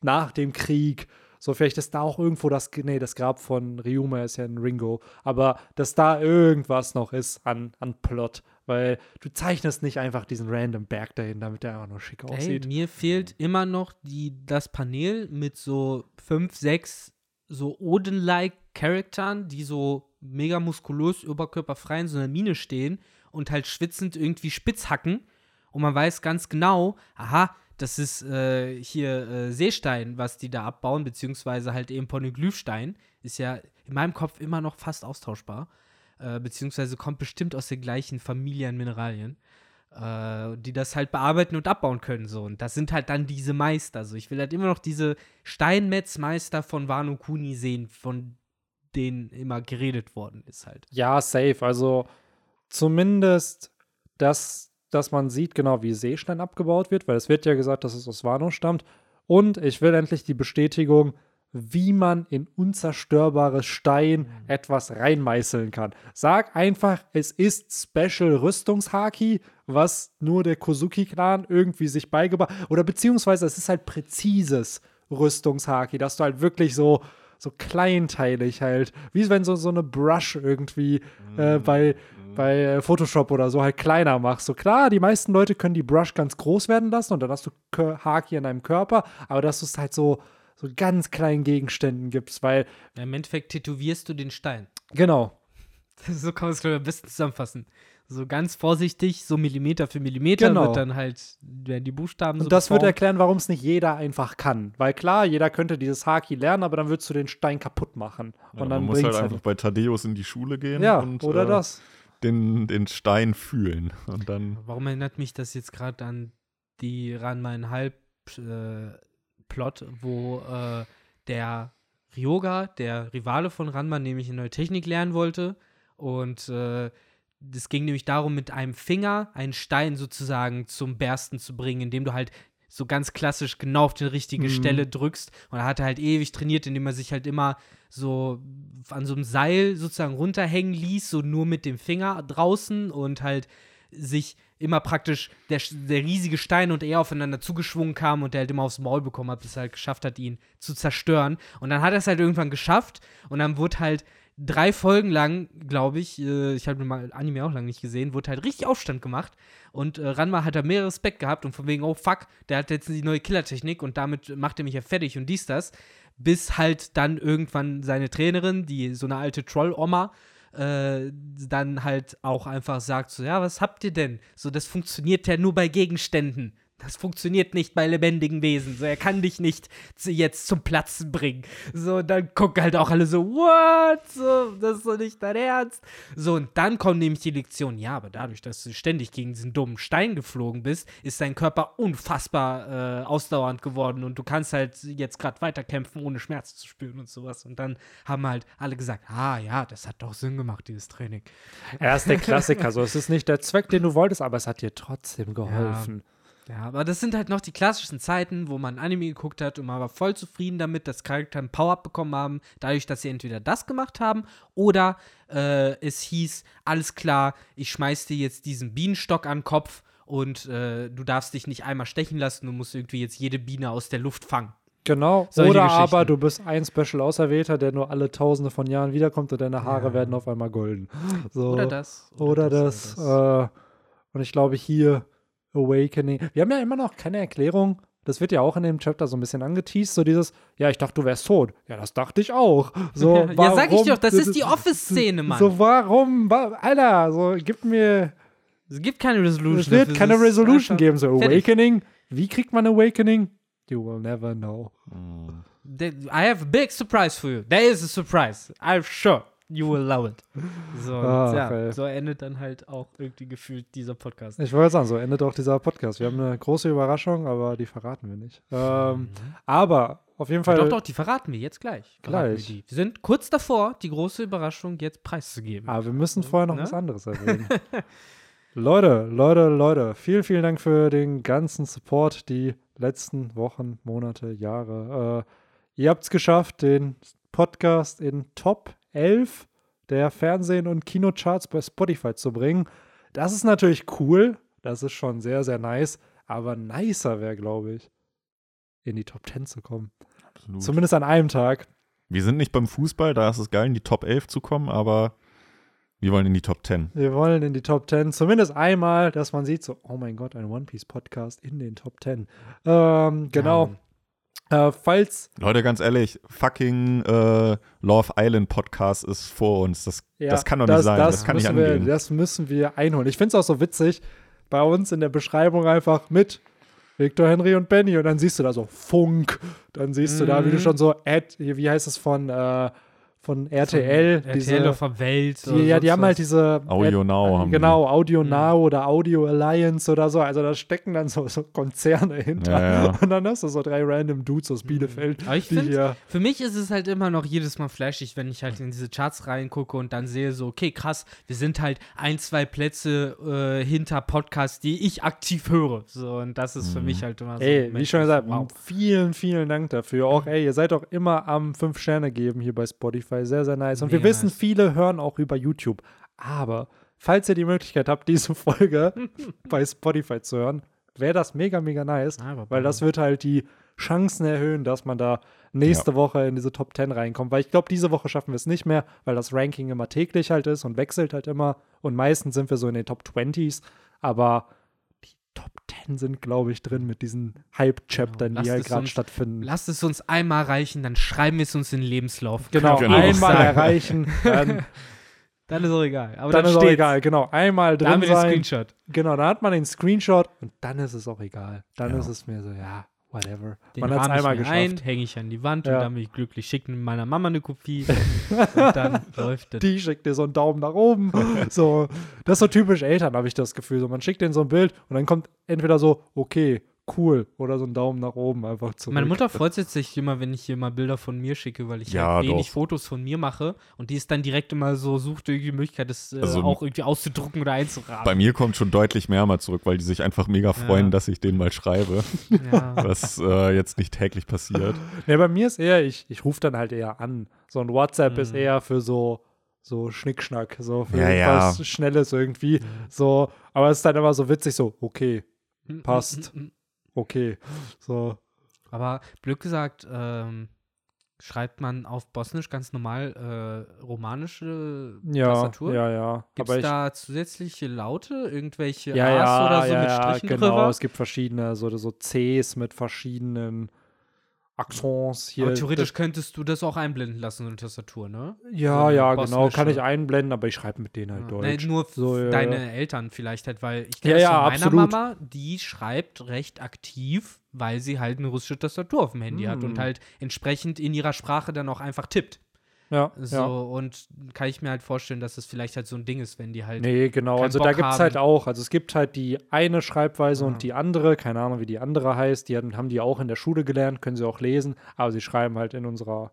nach dem Krieg. So, vielleicht ist da auch irgendwo das, nee, das Grab von Ryuma ist ja ein Ringo, aber dass da irgendwas noch ist an, an Plot, weil du zeichnest nicht einfach diesen random Berg dahin, damit der einfach nur schick Ey, aussieht. mir fehlt immer noch die, das Panel mit so fünf, sechs so Odin-like Charakteren, die so mega muskulös, überkörperfrei in so einer Mine stehen und halt schwitzend irgendwie spitz hacken. Und man weiß ganz genau, aha, das ist äh, hier äh, Seestein, was die da abbauen, beziehungsweise halt eben Poneglyphstein. Ist ja in meinem Kopf immer noch fast austauschbar. Äh, beziehungsweise kommt bestimmt aus der gleichen Familie an Mineralien, äh, die das halt bearbeiten und abbauen können. So. Und das sind halt dann diese Meister. So. Ich will halt immer noch diese Steinmetzmeister von Wano Kuni sehen, von denen immer geredet worden ist halt. Ja, safe. Also zumindest, dass, dass man sieht, genau wie Seestein abgebaut wird, weil es wird ja gesagt, dass es aus Wano stammt. Und ich will endlich die Bestätigung, wie man in unzerstörbares Stein etwas reinmeißeln kann. Sag einfach, es ist Special Rüstungshaki, was nur der Kozuki-Clan irgendwie sich beigebracht oder beziehungsweise es ist halt präzises Rüstungshaki, dass du halt wirklich so so kleinteilig halt, wie wenn so, so eine Brush irgendwie äh, bei, bei äh, Photoshop oder so halt kleiner machst. So klar, die meisten Leute können die Brush ganz groß werden lassen und dann hast du Haki in deinem Körper, aber dass du es halt so, so ganz kleinen Gegenständen gibst, weil, Ja, Im Endeffekt tätowierst du den Stein. genau, *laughs* so kann man es, glaube ich, am besten zusammenfassen. So ganz vorsichtig, so Millimeter für Millimeter Genau. wird dann halt, werden die Buchstaben so Und das wird erklären, warum es nicht jeder einfach kann. Weil klar, jeder könnte dieses Haki lernen, aber dann würdest du den Stein kaputt machen. Und Ja, dann man muss halt bringt's einfach bei Thaddeus in die Schule gehen Ja, und oder äh, das. Den, den Stein fühlen. Und dann Warum erinnert mich das jetzt gerade an die Ranma in Halb äh, Plot, wo äh, der Ryoga, der Rivale von Ranma, nämlich eine neue Technik lernen wollte und äh, es ging nämlich darum, mit einem Finger einen Stein sozusagen zum Bersten zu bringen, indem du halt so ganz klassisch genau auf die richtige Mhm. Stelle drückst. Und er hat halt ewig trainiert, indem er sich halt immer so an so einem Seil sozusagen runterhängen ließ, so nur mit dem Finger draußen und halt sich immer praktisch der, der riesige Stein und er aufeinander zugeschwungen kam und er halt immer aufs Maul bekommen hat, bis er halt geschafft hat, ihn zu zerstören. Und dann hat er es halt irgendwann geschafft und dann wurde halt drei Folgen lang, glaube ich, äh, ich habe mal Anime auch lange nicht gesehen, wurde halt richtig Aufstand gemacht und äh, Ranma hat da mehr Respekt gehabt und von wegen, oh fuck, der hat jetzt die neue Killertechnik und damit macht er mich ja fertig und dies, das. Bis halt dann irgendwann seine Trainerin, die so eine alte Troll-Oma, äh, dann halt auch einfach sagt so, ja, was habt ihr denn? So, das funktioniert ja nur bei Gegenständen. Das funktioniert nicht bei lebendigen Wesen. So, er kann dich nicht jetzt zum Platzen bringen. So, dann gucken halt auch alle so, what? So, das ist doch nicht dein Ernst. So, und dann kommt nämlich die Lektion, ja, aber dadurch, dass du ständig gegen diesen dummen Stein geflogen bist, ist dein Körper unfassbar äh, ausdauernd geworden und du kannst halt jetzt gerade weiterkämpfen, ohne Schmerz zu spüren und sowas. Und dann haben halt alle gesagt, ah ja, das hat doch Sinn gemacht, dieses Training. Er ist der Klassiker. *laughs* so, es ist nicht der Zweck, den du wolltest, aber es hat dir trotzdem geholfen. Ja, aber das sind halt noch die klassischen Zeiten, wo man Anime geguckt hat und man war voll zufrieden damit, dass Charakter ein Power-Up bekommen haben, dadurch, dass sie entweder das gemacht haben oder äh, es hieß, alles klar, ich schmeiß dir jetzt diesen Bienenstock an den Kopf und äh, du darfst dich nicht einmal stechen lassen, du musst irgendwie jetzt jede Biene aus der Luft fangen. Genau. Solche Oder aber du bist ein Special Auserwählter, der nur alle Tausende von Jahren wiederkommt und deine Haare Ja. werden auf einmal golden. So. Oder das. Oder das. Äh, und ich glaube hier Awakening. Wir haben ja immer noch keine Erklärung. Das wird ja auch in dem Chapter so ein bisschen angeteased. So dieses, ja, ich dachte, du wärst tot. Ja, das dachte ich auch. So, *laughs* ja, sag ich warum- doch, das ist die Office-Szene, Mann. So, warum? wa- Alter, so, gib mir. es gibt keine Resolution. Es wird keine Resolution geben. So. Awakening. Wie kriegt man Awakening? You will never know. I have a big surprise for you. There is a surprise. I'm sure you will love it. So, Ach, ja, so endet dann halt auch irgendwie gefühlt dieser Podcast. Ich wollte sagen, so endet auch dieser Podcast. Wir haben eine große Überraschung, aber die verraten wir nicht. Ähm, aber auf jeden Fall. Doch, doch, die verraten wir jetzt gleich. Gleich. Wir, wir sind kurz davor, die große Überraschung jetzt preiszugeben. Aber wir müssen vorher noch Ne? was anderes erwähnen. *laughs* Leute, Leute, Leute, vielen, vielen Dank für den ganzen Support die letzten Wochen, Monate, Jahre. Äh, ihr habt es geschafft, den Podcast in Top 11 der Fernsehen- und Kinocharts bei Spotify zu bringen. Das ist natürlich cool. Das ist schon sehr, sehr nice. Aber nicer wäre, glaube ich, in die Top 10 zu kommen. Absolut. Zumindest an einem Tag. Wir sind nicht beim Fußball, da ist es geil, in die Top 11 zu kommen, aber wir wollen in die Top 10. Wir wollen in die Top 10. Zumindest einmal, dass man sieht, so, oh mein Gott, ein One Piece Podcast in den Top 10. Ähm, genau. Äh, falls, Leute, ganz ehrlich, fucking äh, Love Island Podcast ist vor uns. Das, ja, das kann doch nicht sein. Das, kann nicht müssen wir, angehen. Das müssen wir einholen. Ich finde es auch so witzig, bei uns in der Beschreibung einfach mit Victor Henry und Benny und dann siehst du da so Funk. Dann siehst du da, wie du Mhm. schon so Ad, wie heißt es von, äh, von RTL. Von diese, RTL auf der Welt. die, ja, die haben halt diese. Audio äh, Now haben die. Genau, Audio Mhm. Now oder Audio Alliance oder so. Also da stecken dann so, so Konzerne hinter. Ja, ja. Und dann hast du so drei random Dudes aus Bielefeld. Aber ich die finde, hier. für mich ist es halt immer noch jedes Mal flashig, wenn ich halt in diese Charts reingucke und dann sehe so, okay, krass, wir sind halt ein, zwei Plätze äh, hinter Podcasts, die ich aktiv höre. So, und das ist für Mhm. mich halt immer so. Ey, wie schon gesagt, wow. vielen, vielen Dank dafür. Auch, ey, ihr seid auch immer am 5-Sterne geben hier bei Spotify. Sehr, sehr nice. Und wir Mega wissen, nice. viele hören auch über YouTube. Aber falls ihr die Möglichkeit habt, *laughs* diese Folge *laughs* bei Spotify zu hören, wäre das mega, mega nice. Aber Weil das wird halt die Chancen erhöhen, dass man da nächste Woche in diese Top 10 reinkommt. Weil ich glaube, diese Woche schaffen wir es nicht mehr, weil das Ranking immer täglich halt ist und wechselt halt immer. Und meistens sind wir so in den Top 20s. Aber Top 10 sind, glaube ich, drin mit diesen Hype-Chaptern, Genau. die Lasst halt gerade stattfinden. Lasst es uns einmal reichen, dann schreiben wir es uns in den Lebenslauf. Genau, Genau. einmal erreichen, dann, *laughs* Dann ist auch egal. Aber dann dann, ist auch steht's. egal. Genau, einmal Da haben drin wir den sein. Screenshot. Genau, dann hat man den Screenshot und dann ist es auch egal. Dann Ja. ist es mir so, ja, whatever. Den man hat es einmal geschafft. ein, hänge ich an die Wand Ja. und dann bin ich glücklich. Schicke meiner Mama eine Kopie *laughs* und dann läuft das. die schickt dir so einen Daumen nach oben. *laughs* so, das ist so typisch Eltern, habe ich das Gefühl. So, man schickt denen so ein Bild und dann kommt entweder so, okay, cool, oder so ein Daumen nach oben einfach zurück. Meine Mutter freut sich immer, wenn ich hier mal Bilder von mir schicke, weil ich Ja, halt wenig doch. Fotos von mir mache und die ist dann direkt immer so, sucht irgendwie die Möglichkeit, das äh, Also, auch irgendwie auszudrucken oder einzurahmen. Bei mir kommt schon deutlich mehr mal zurück, weil die sich einfach mega freuen, Ja. dass ich denen mal schreibe, *laughs* ja. was äh, jetzt nicht täglich passiert. *laughs* Ja, bei mir ist eher, ich, ich rufe dann halt eher an. So ein WhatsApp ist Mhm. eher für so, so Schnickschnack, so für Ja, ja. was Schnelles irgendwie. So, aber es ist dann immer so witzig, so, okay, passt. Okay. So, Aber blöd gesagt, ähm, schreibt man auf Bosnisch ganz normal äh, romanische ja, Tastatur? ja, ja. Gibt es da zusätzliche Laute, irgendwelche ja, A's ja, oder so ja, mit ja, Strichen genau. drüber? Es gibt verschiedene, so, so Cs mit verschiedenen Accents hier. Aber theoretisch könntest du das auch einblenden lassen, so eine Tastatur, ne? Ja, so ja, genau. Kann ich einblenden, aber ich schreibe mit denen halt Ja. Deutsch. Nee, nur So, ja, deine ja. Eltern vielleicht halt, weil ich Ja, kenne ja, von meiner absolut. Mama, die schreibt recht aktiv, weil sie halt eine russische Tastatur auf dem Handy hat und Hm. halt entsprechend in ihrer Sprache dann auch einfach tippt. Ja, So, ja. und kann ich mir halt vorstellen, dass das vielleicht halt so ein Ding ist, wenn die halt. Nee, genau. Also da Bock gibt es halt auch, also es gibt halt die eine Schreibweise Ah. und die andere, keine Ahnung, wie die andere heißt, die haben, die auch in der Schule gelernt, können sie auch lesen, aber sie schreiben halt in unserer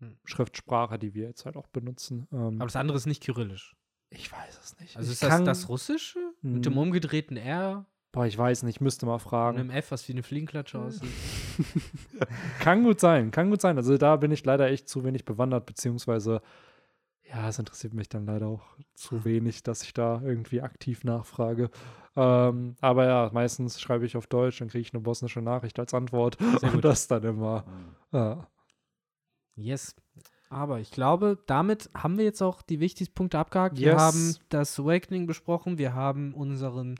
Hm. Schriftsprache, die wir jetzt halt auch benutzen. Ähm, Aber das andere ist nicht kyrillisch. ich weiß es nicht. Also ich ist das das Russische? Mit dem Hm. umgedrehten R Boah, ich weiß nicht, müsste mal fragen. einem F, was wie eine Fliegenklatsche aussieht. *laughs* Kann gut sein, kann gut sein. Also da bin ich leider echt zu wenig bewandert, beziehungsweise ja, es interessiert mich dann leider auch zu wenig, dass ich da irgendwie aktiv nachfrage. Ähm, aber ja, meistens schreibe ich auf Deutsch, dann kriege ich eine bosnische Nachricht als Antwort *laughs* und das dann immer. Ja. Yes. Aber ich glaube, damit haben wir jetzt auch die wichtigsten Punkte abgehakt. Wir Yes. haben das Awakening besprochen. Wir haben unseren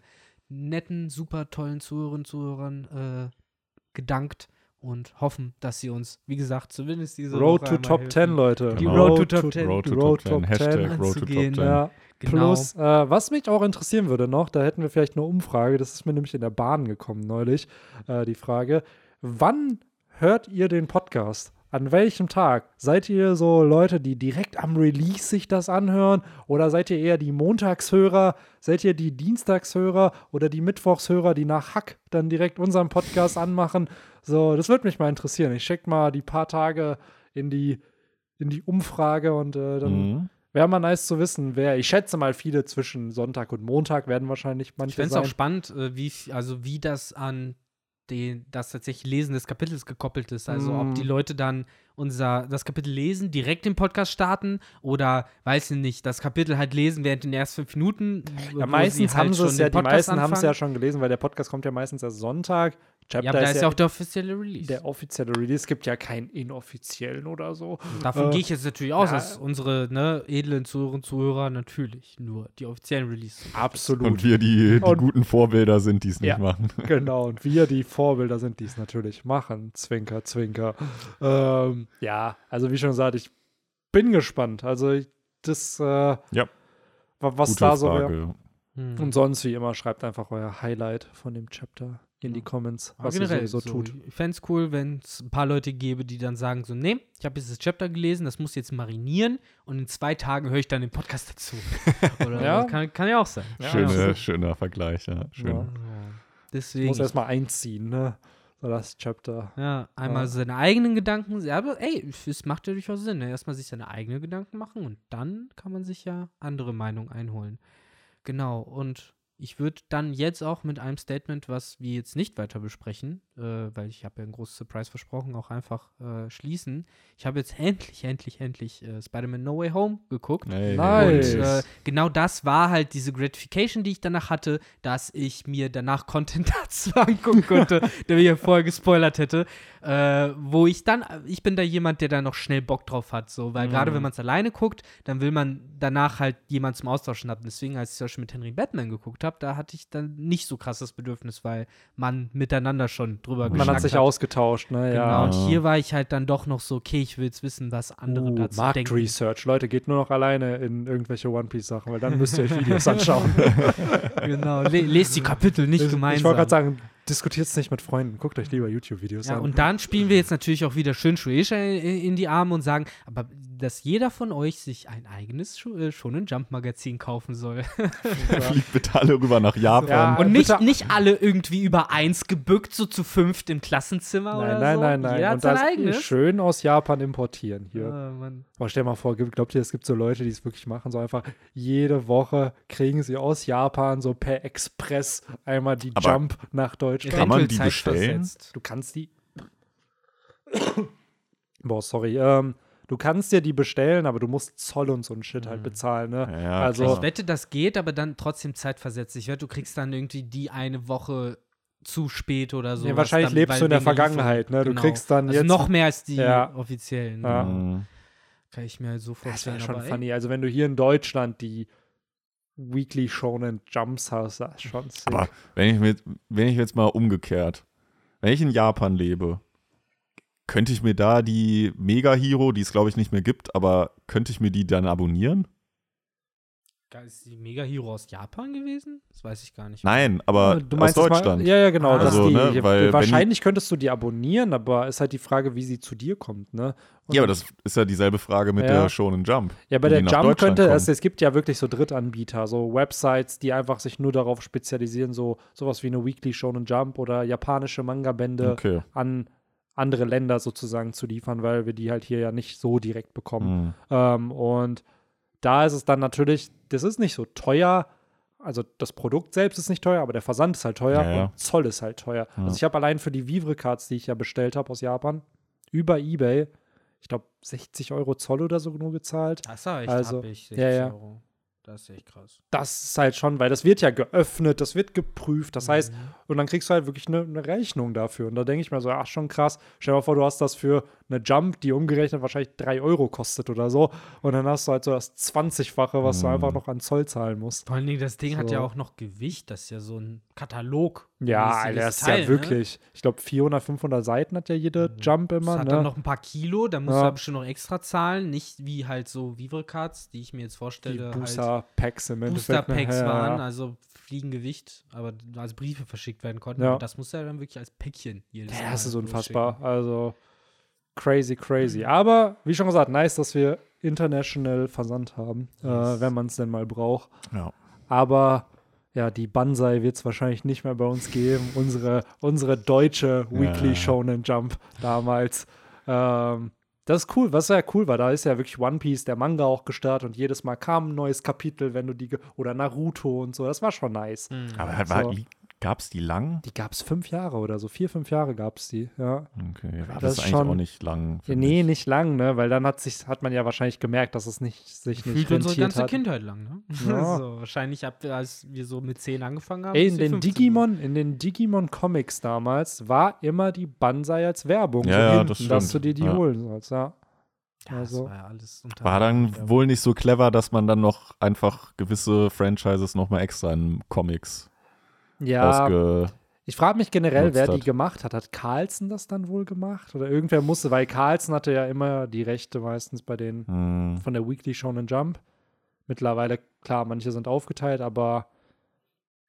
netten, super tollen Zuhörerinnen und Zuhörern äh, gedankt und hoffen, dass sie uns, wie gesagt, zumindest diese Road Woche to Top helfen. 10, Leute. Die Genau. Road to Top 10. Road to Road Top 10. Top Hashtag 10 Road to Top anzugehen. 10. Ja. Genau. Plus, äh, was mich auch interessieren würde noch, da hätten wir vielleicht eine Umfrage, das ist mir nämlich in der Bahn gekommen neulich, äh, die Frage, wann hört ihr den Podcast? An welchem Tag? Seid ihr so Leute, die direkt am Release sich das anhören? Oder seid ihr eher die Montagshörer? Seid ihr die Dienstagshörer oder die Mittwochshörer, die nach Hack dann direkt unseren Podcast anmachen? So, das würde mich mal interessieren. Ich check mal die paar Tage in die, in die Umfrage und äh, dann Mhm. Wäre mal nice zu wissen, wer. Ich schätze mal, viele zwischen Sonntag und Montag werden wahrscheinlich Ich manche fände es auch spannend, äh, wie, also wie das an den, das tatsächlich Lesen des Kapitels gekoppelt ist. Also Mm. ob die Leute dann unser, das Kapitel lesen, direkt den Podcast starten oder, weiß ich nicht, das Kapitel halt lesen während den ersten fünf Minuten. ja, meistens haben sie es ja, die meisten haben es ja schon gelesen, weil der Podcast kommt ja meistens erst Sonntag. Chapter Ja, aber da ist ja auch der offizielle Release. der offizielle Release. Es gibt ja keinen inoffiziellen oder so. Davon äh, gehe ich jetzt natürlich aus, ja. dass unsere ne, edlen Zuhörerinnen und Zuhörer natürlich nur die offiziellen Release. Absolut. Und wir die, die Und- guten Vorbilder sind, die es nicht Ja. machen. *laughs* genau. Und wir, die Vorbilder sind, die es natürlich machen. Zwinker, zwinker. ähm, ja, also wie schon gesagt, ich bin gespannt. Also das, äh, Ja. wa- was Gute da so Frage. Hm. Und sonst, wie immer, schreibt einfach euer Highlight von dem Chapter in die Ja. Comments, Aber was ihr generell, sowieso so, tut. Ich fände es cool, wenn es ein paar Leute gäbe, die dann sagen so, nee, ich habe jetzt das Chapter gelesen, das muss jetzt marinieren und in zwei Tagen höre ich dann den Podcast dazu. *laughs* Oder Ja. kann, kann ja auch sein. Ja, Schöne, absolut. schöner Vergleich, ja. Schön. Ja. Ja. Deswegen, Muss erstmal einziehen, ne? So das Chapter. ja, einmal Ja. seine eigenen Gedanken, ja, aber ey, es macht ja durchaus Sinn, ne? erstmal sich seine eigenen Gedanken machen und dann kann man sich ja andere Meinungen einholen. Genau, und ich würde dann jetzt auch mit einem Statement, was wir jetzt nicht weiter besprechen, äh, weil ich habe ja ein großes Surprise versprochen, auch einfach äh, schließen. Ich habe jetzt *laughs* endlich, endlich, endlich äh, Spider-Man No Way Home geguckt. Hey, Nice. Und äh, genau das war halt diese Gratification, die ich danach hatte, dass ich mir danach Content *laughs* dazu angucken konnte, der mir vorher gespoilert hätte. Äh, wo ich dann, ich bin da jemand, der da noch schnell Bock drauf hat, so, weil gerade Mhm. wenn man es alleine guckt, dann will man danach halt jemanden zum Austauschen haben. Deswegen, als ich zum Beispiel mit Henry Batman geguckt habe, da hatte ich dann nicht so krasses Bedürfnis, weil man miteinander schon drüber Man geschnackt hat sich ausgetauscht, ne? Genau, Ja. und hier war ich halt dann doch noch so, okay, ich will jetzt wissen, was andere Uh, dazu Markt denken. Research. Leute, geht nur noch alleine in irgendwelche One Piece Sachen, weil dann müsst ihr euch Videos *laughs* anschauen. Genau, le lest die Kapitel nicht ich gemeinsam. ich wollte gerade sagen, diskutiert es nicht mit Freunden. Guckt euch lieber YouTube-Videos Ja, an. und dann spielen wir jetzt natürlich auch wieder schön Shueisha in, in die Arme und sagen, aber dass jeder von euch sich ein eigenes Scho äh, Shonen Jump Magazin kaufen soll. *laughs* *laughs* Fliegt bitte alle rüber nach Japan. Ja, und nicht, bitte- nicht alle irgendwie über eins gebückt, so zu fünft im Klassenzimmer nein, oder nein, so. nein, nein. Jeder hat und das eigenes. schön aus Japan importieren hier. Ah, Mann. Boah, stell mal vor, glaubt ihr, es gibt so Leute, die es wirklich machen, so einfach jede Woche kriegen sie aus Japan so per Express einmal die Aber Jump nach Deutschland. Kann man die bestellen? zeitversetzt. Du kannst die. *coughs* Boah, sorry. Ähm, du kannst dir die bestellen, aber du musst Zoll und so ein Shit halt bezahlen, ne? Ja, also, klar. Ich wette, das geht, aber dann trotzdem zeitversetzt. Ich wette, du kriegst dann irgendwie die eine Woche zu spät oder so. nee, wahrscheinlich dann, lebst du in der Vergangenheit, ne? Du Genau. kriegst dann also jetzt. noch mehr als die Ja. offiziellen. Ja. Mhm. Kann ich mir halt so das wäre vorstellen. schon funny. Also, wenn du hier in Deutschland die Weekly Shonen Jumps hast, das ist schon sick. Aber wenn ich, mit, wenn ich jetzt mal umgekehrt, wenn ich in Japan lebe, könnte ich mir da die Mega Hero, die es glaube ich nicht mehr gibt, aber könnte ich mir die dann abonnieren? Ist die Mega Hero aus Japan gewesen? Das weiß ich gar nicht. Nein, aber du aus meinst jetzt Deutschland. Mal, ja, ja, genau. Ah. Also, die, ne, weil wahrscheinlich könntest du die abonnieren, aber ist halt die Frage, wie sie zu dir kommt, ne? Und Ja, aber das ist ja dieselbe Frage mit Ja. der Shonen Jump. Ja, bei der Jump könnte es, kommen. es gibt ja wirklich so Drittanbieter, so Websites, die einfach sich nur darauf spezialisieren, so sowas wie eine Weekly Shonen Jump oder japanische Manga-Bände Okay. an andere Länder sozusagen zu liefern, weil wir die halt hier ja nicht so direkt bekommen. Mhm. Ähm, und da ist es dann natürlich, das ist nicht so teuer. Also das Produkt selbst ist nicht teuer, aber der Versand ist halt teuer Ja, ja. und Zoll ist halt teuer. Ja. Also ich habe allein für die Vivre-Cards, die ich ja bestellt habe aus Japan, über Ebay, ich glaube 60 Euro Zoll oder so nur gezahlt. Das war echt Also, happig, 60 ja, ja. Euro. Das ist echt krass. Das ist halt schon, weil das wird ja geöffnet, das wird geprüft. Das heißt, Mhm. und dann kriegst du halt wirklich eine, eine Rechnung dafür. Und da denke ich mir so, ach schon krass. Stell dir mal vor, du hast das für eine Jump, die umgerechnet wahrscheinlich 3 Euro kostet oder so. Und dann hast du halt so das 20-fache, was du Mhm. einfach noch an Zoll zahlen musst. Vor allen Dingen, das Ding hat So. ja auch noch Gewicht. Das ist ja so ein Katalog. Ja, Alter, das ist Teil, ja wirklich. Ich glaube, 400, 500 Seiten hat ja jede Mhm. Jump Ne? immer. Das hat ne? dann noch ein paar Kilo, da musst Ja. du aber bestimmt noch extra zahlen. Nicht wie halt so Vivre-Cards, die ich mir jetzt die vorstelle. halt Booster-Packs im Endeffekt. ne? Booster-Packs Ja, ja, waren, ja. also Fliegengewicht, aber als Briefe verschickt werden konnten. Ja. Das muss ja dann wirklich als Päckchen jedes Ja, Mal das ist unfassbar. Also crazy, crazy. Aber wie schon gesagt, nice, dass wir international Versand haben, Yes. äh, wenn man es denn mal braucht. Ja. Aber ja, die Banzai wird es wahrscheinlich nicht mehr bei uns geben. unsere, unsere deutsche Weekly Ja. Shonen Jump damals. Ähm, das ist cool, was ja cool war. Da ist ja wirklich One Piece, der Manga auch gestartet und jedes Mal kam ein neues Kapitel, wenn du die. ge- Oder Naruto und so. Das war schon nice. Mhm. Aber halt So. Gab es die lang? Die gab es fünf Jahre oder so. Vier, fünf Jahre gab es die, ja. Okay, Das aber das, ist eigentlich schon- auch nicht lang. Nee, ich. nicht lang, ne? Weil dann hat, sich, hat man ja wahrscheinlich gemerkt, dass es nicht, sich nicht Fühlt unsere ganze hat. Kindheit lang, ne? Ja. *laughs* so, wahrscheinlich, ab, als wir so mit 10 angefangen haben. Ey, in den 15 Digimon, in den Digimon Comics damals war immer die Banzai als Werbung. Ja, so ja, hinten, das dass du stimmt. dir die Ja. holen sollst, ja. Ja, Also- das war ja alles unter War dann Ja. wohl nicht so clever, dass man dann noch einfach gewisse Franchises nochmal extra in Comics Ja, ausge. ich frage mich generell, wer die hat. gemacht hat. Hat Carlsen das dann wohl gemacht? Oder irgendwer musste, weil Carlsen hatte ja immer die Rechte meistens bei den Hm, von der Weekly Shonen Jump. Mittlerweile, klar, manche sind aufgeteilt, aber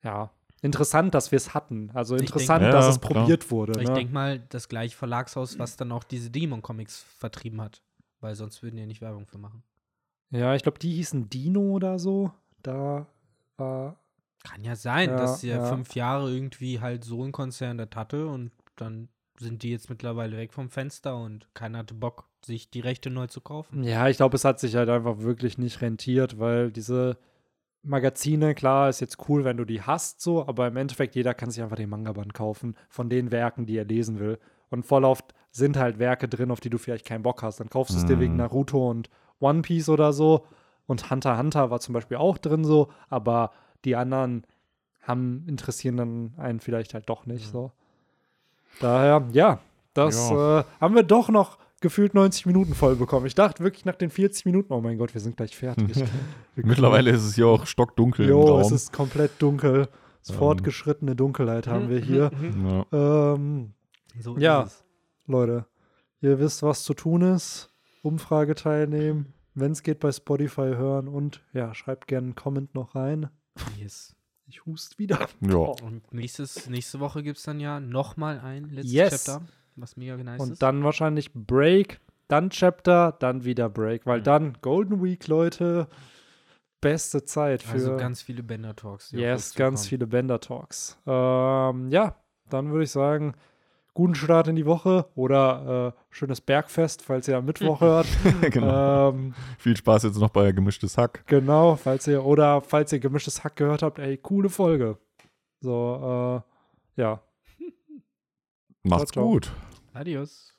ja, interessant, dass wir es hatten. Also interessant, denk- dass Ja, es klar. probiert wurde. Ich ne? denke mal, das gleiche Verlagshaus, was dann auch diese Demon-Comics vertrieben hat. Weil sonst würden die ja nicht Werbung für machen. Ja, ich glaube, die hießen Dino oder so. Da war. Kann ja sein, Ja, dass der ja. fünf Jahre irgendwie halt so ein Konzern das hatte und dann sind die jetzt mittlerweile weg vom Fenster und keiner hatte Bock, sich die Rechte neu zu kaufen. Ja, ich glaube, es hat sich halt einfach wirklich nicht rentiert, weil diese Magazine, klar, ist jetzt cool, wenn du die hast, so, aber im Endeffekt jeder kann sich einfach den Manga-Band kaufen von den Werken, die er lesen will. Und voll oft sind halt Werke drin, auf die du vielleicht keinen Bock hast. Dann kaufst du es dir wegen Mhm. Naruto und One Piece oder so. Und Hunter x Hunter war zum Beispiel auch drin so, aber die anderen haben, interessieren dann einen vielleicht halt doch nicht so. Daher, ja, das Ja. Äh, haben wir doch noch gefühlt 90 Minuten voll bekommen. Ich dachte wirklich nach den 40 Minuten, oh mein Gott, wir sind gleich fertig. *laughs* Mittlerweile ist es hier auch stockdunkel im Jo, es ist komplett dunkel. Es Ähm. Fortgeschrittene Dunkelheit haben wir hier. *laughs* ja. Ähm, So Ja. Leute, ihr wisst, was zu tun ist. Umfrage teilnehmen. Wenn es geht, bei Spotify hören und ja, schreibt gerne einen Comment noch rein. Yes. Ich hust wieder. ja. Und nächstes, nächste Woche gibt es dann ja nochmal ein letztes Yes. Chapter, was mega nice Und ist. dann wahrscheinlich Break, dann Chapter, dann wieder Break, weil Mhm. dann Golden Week, Leute, beste Zeit für also ganz viele Bender Talks. die auf yes, ganz viele Bender Talks. Ähm, ja, dann würde ich sagen, guten Start in die Woche oder äh, schönes Bergfest, falls ihr am Mittwoch *laughs* hört. genau. Ähm, Viel Spaß jetzt noch bei Gemischtes Hack. genau, falls ihr oder falls ihr gemischtes Hack gehört habt, ey, coole Folge. So, äh, ja. Macht's ciao. gut. Adios.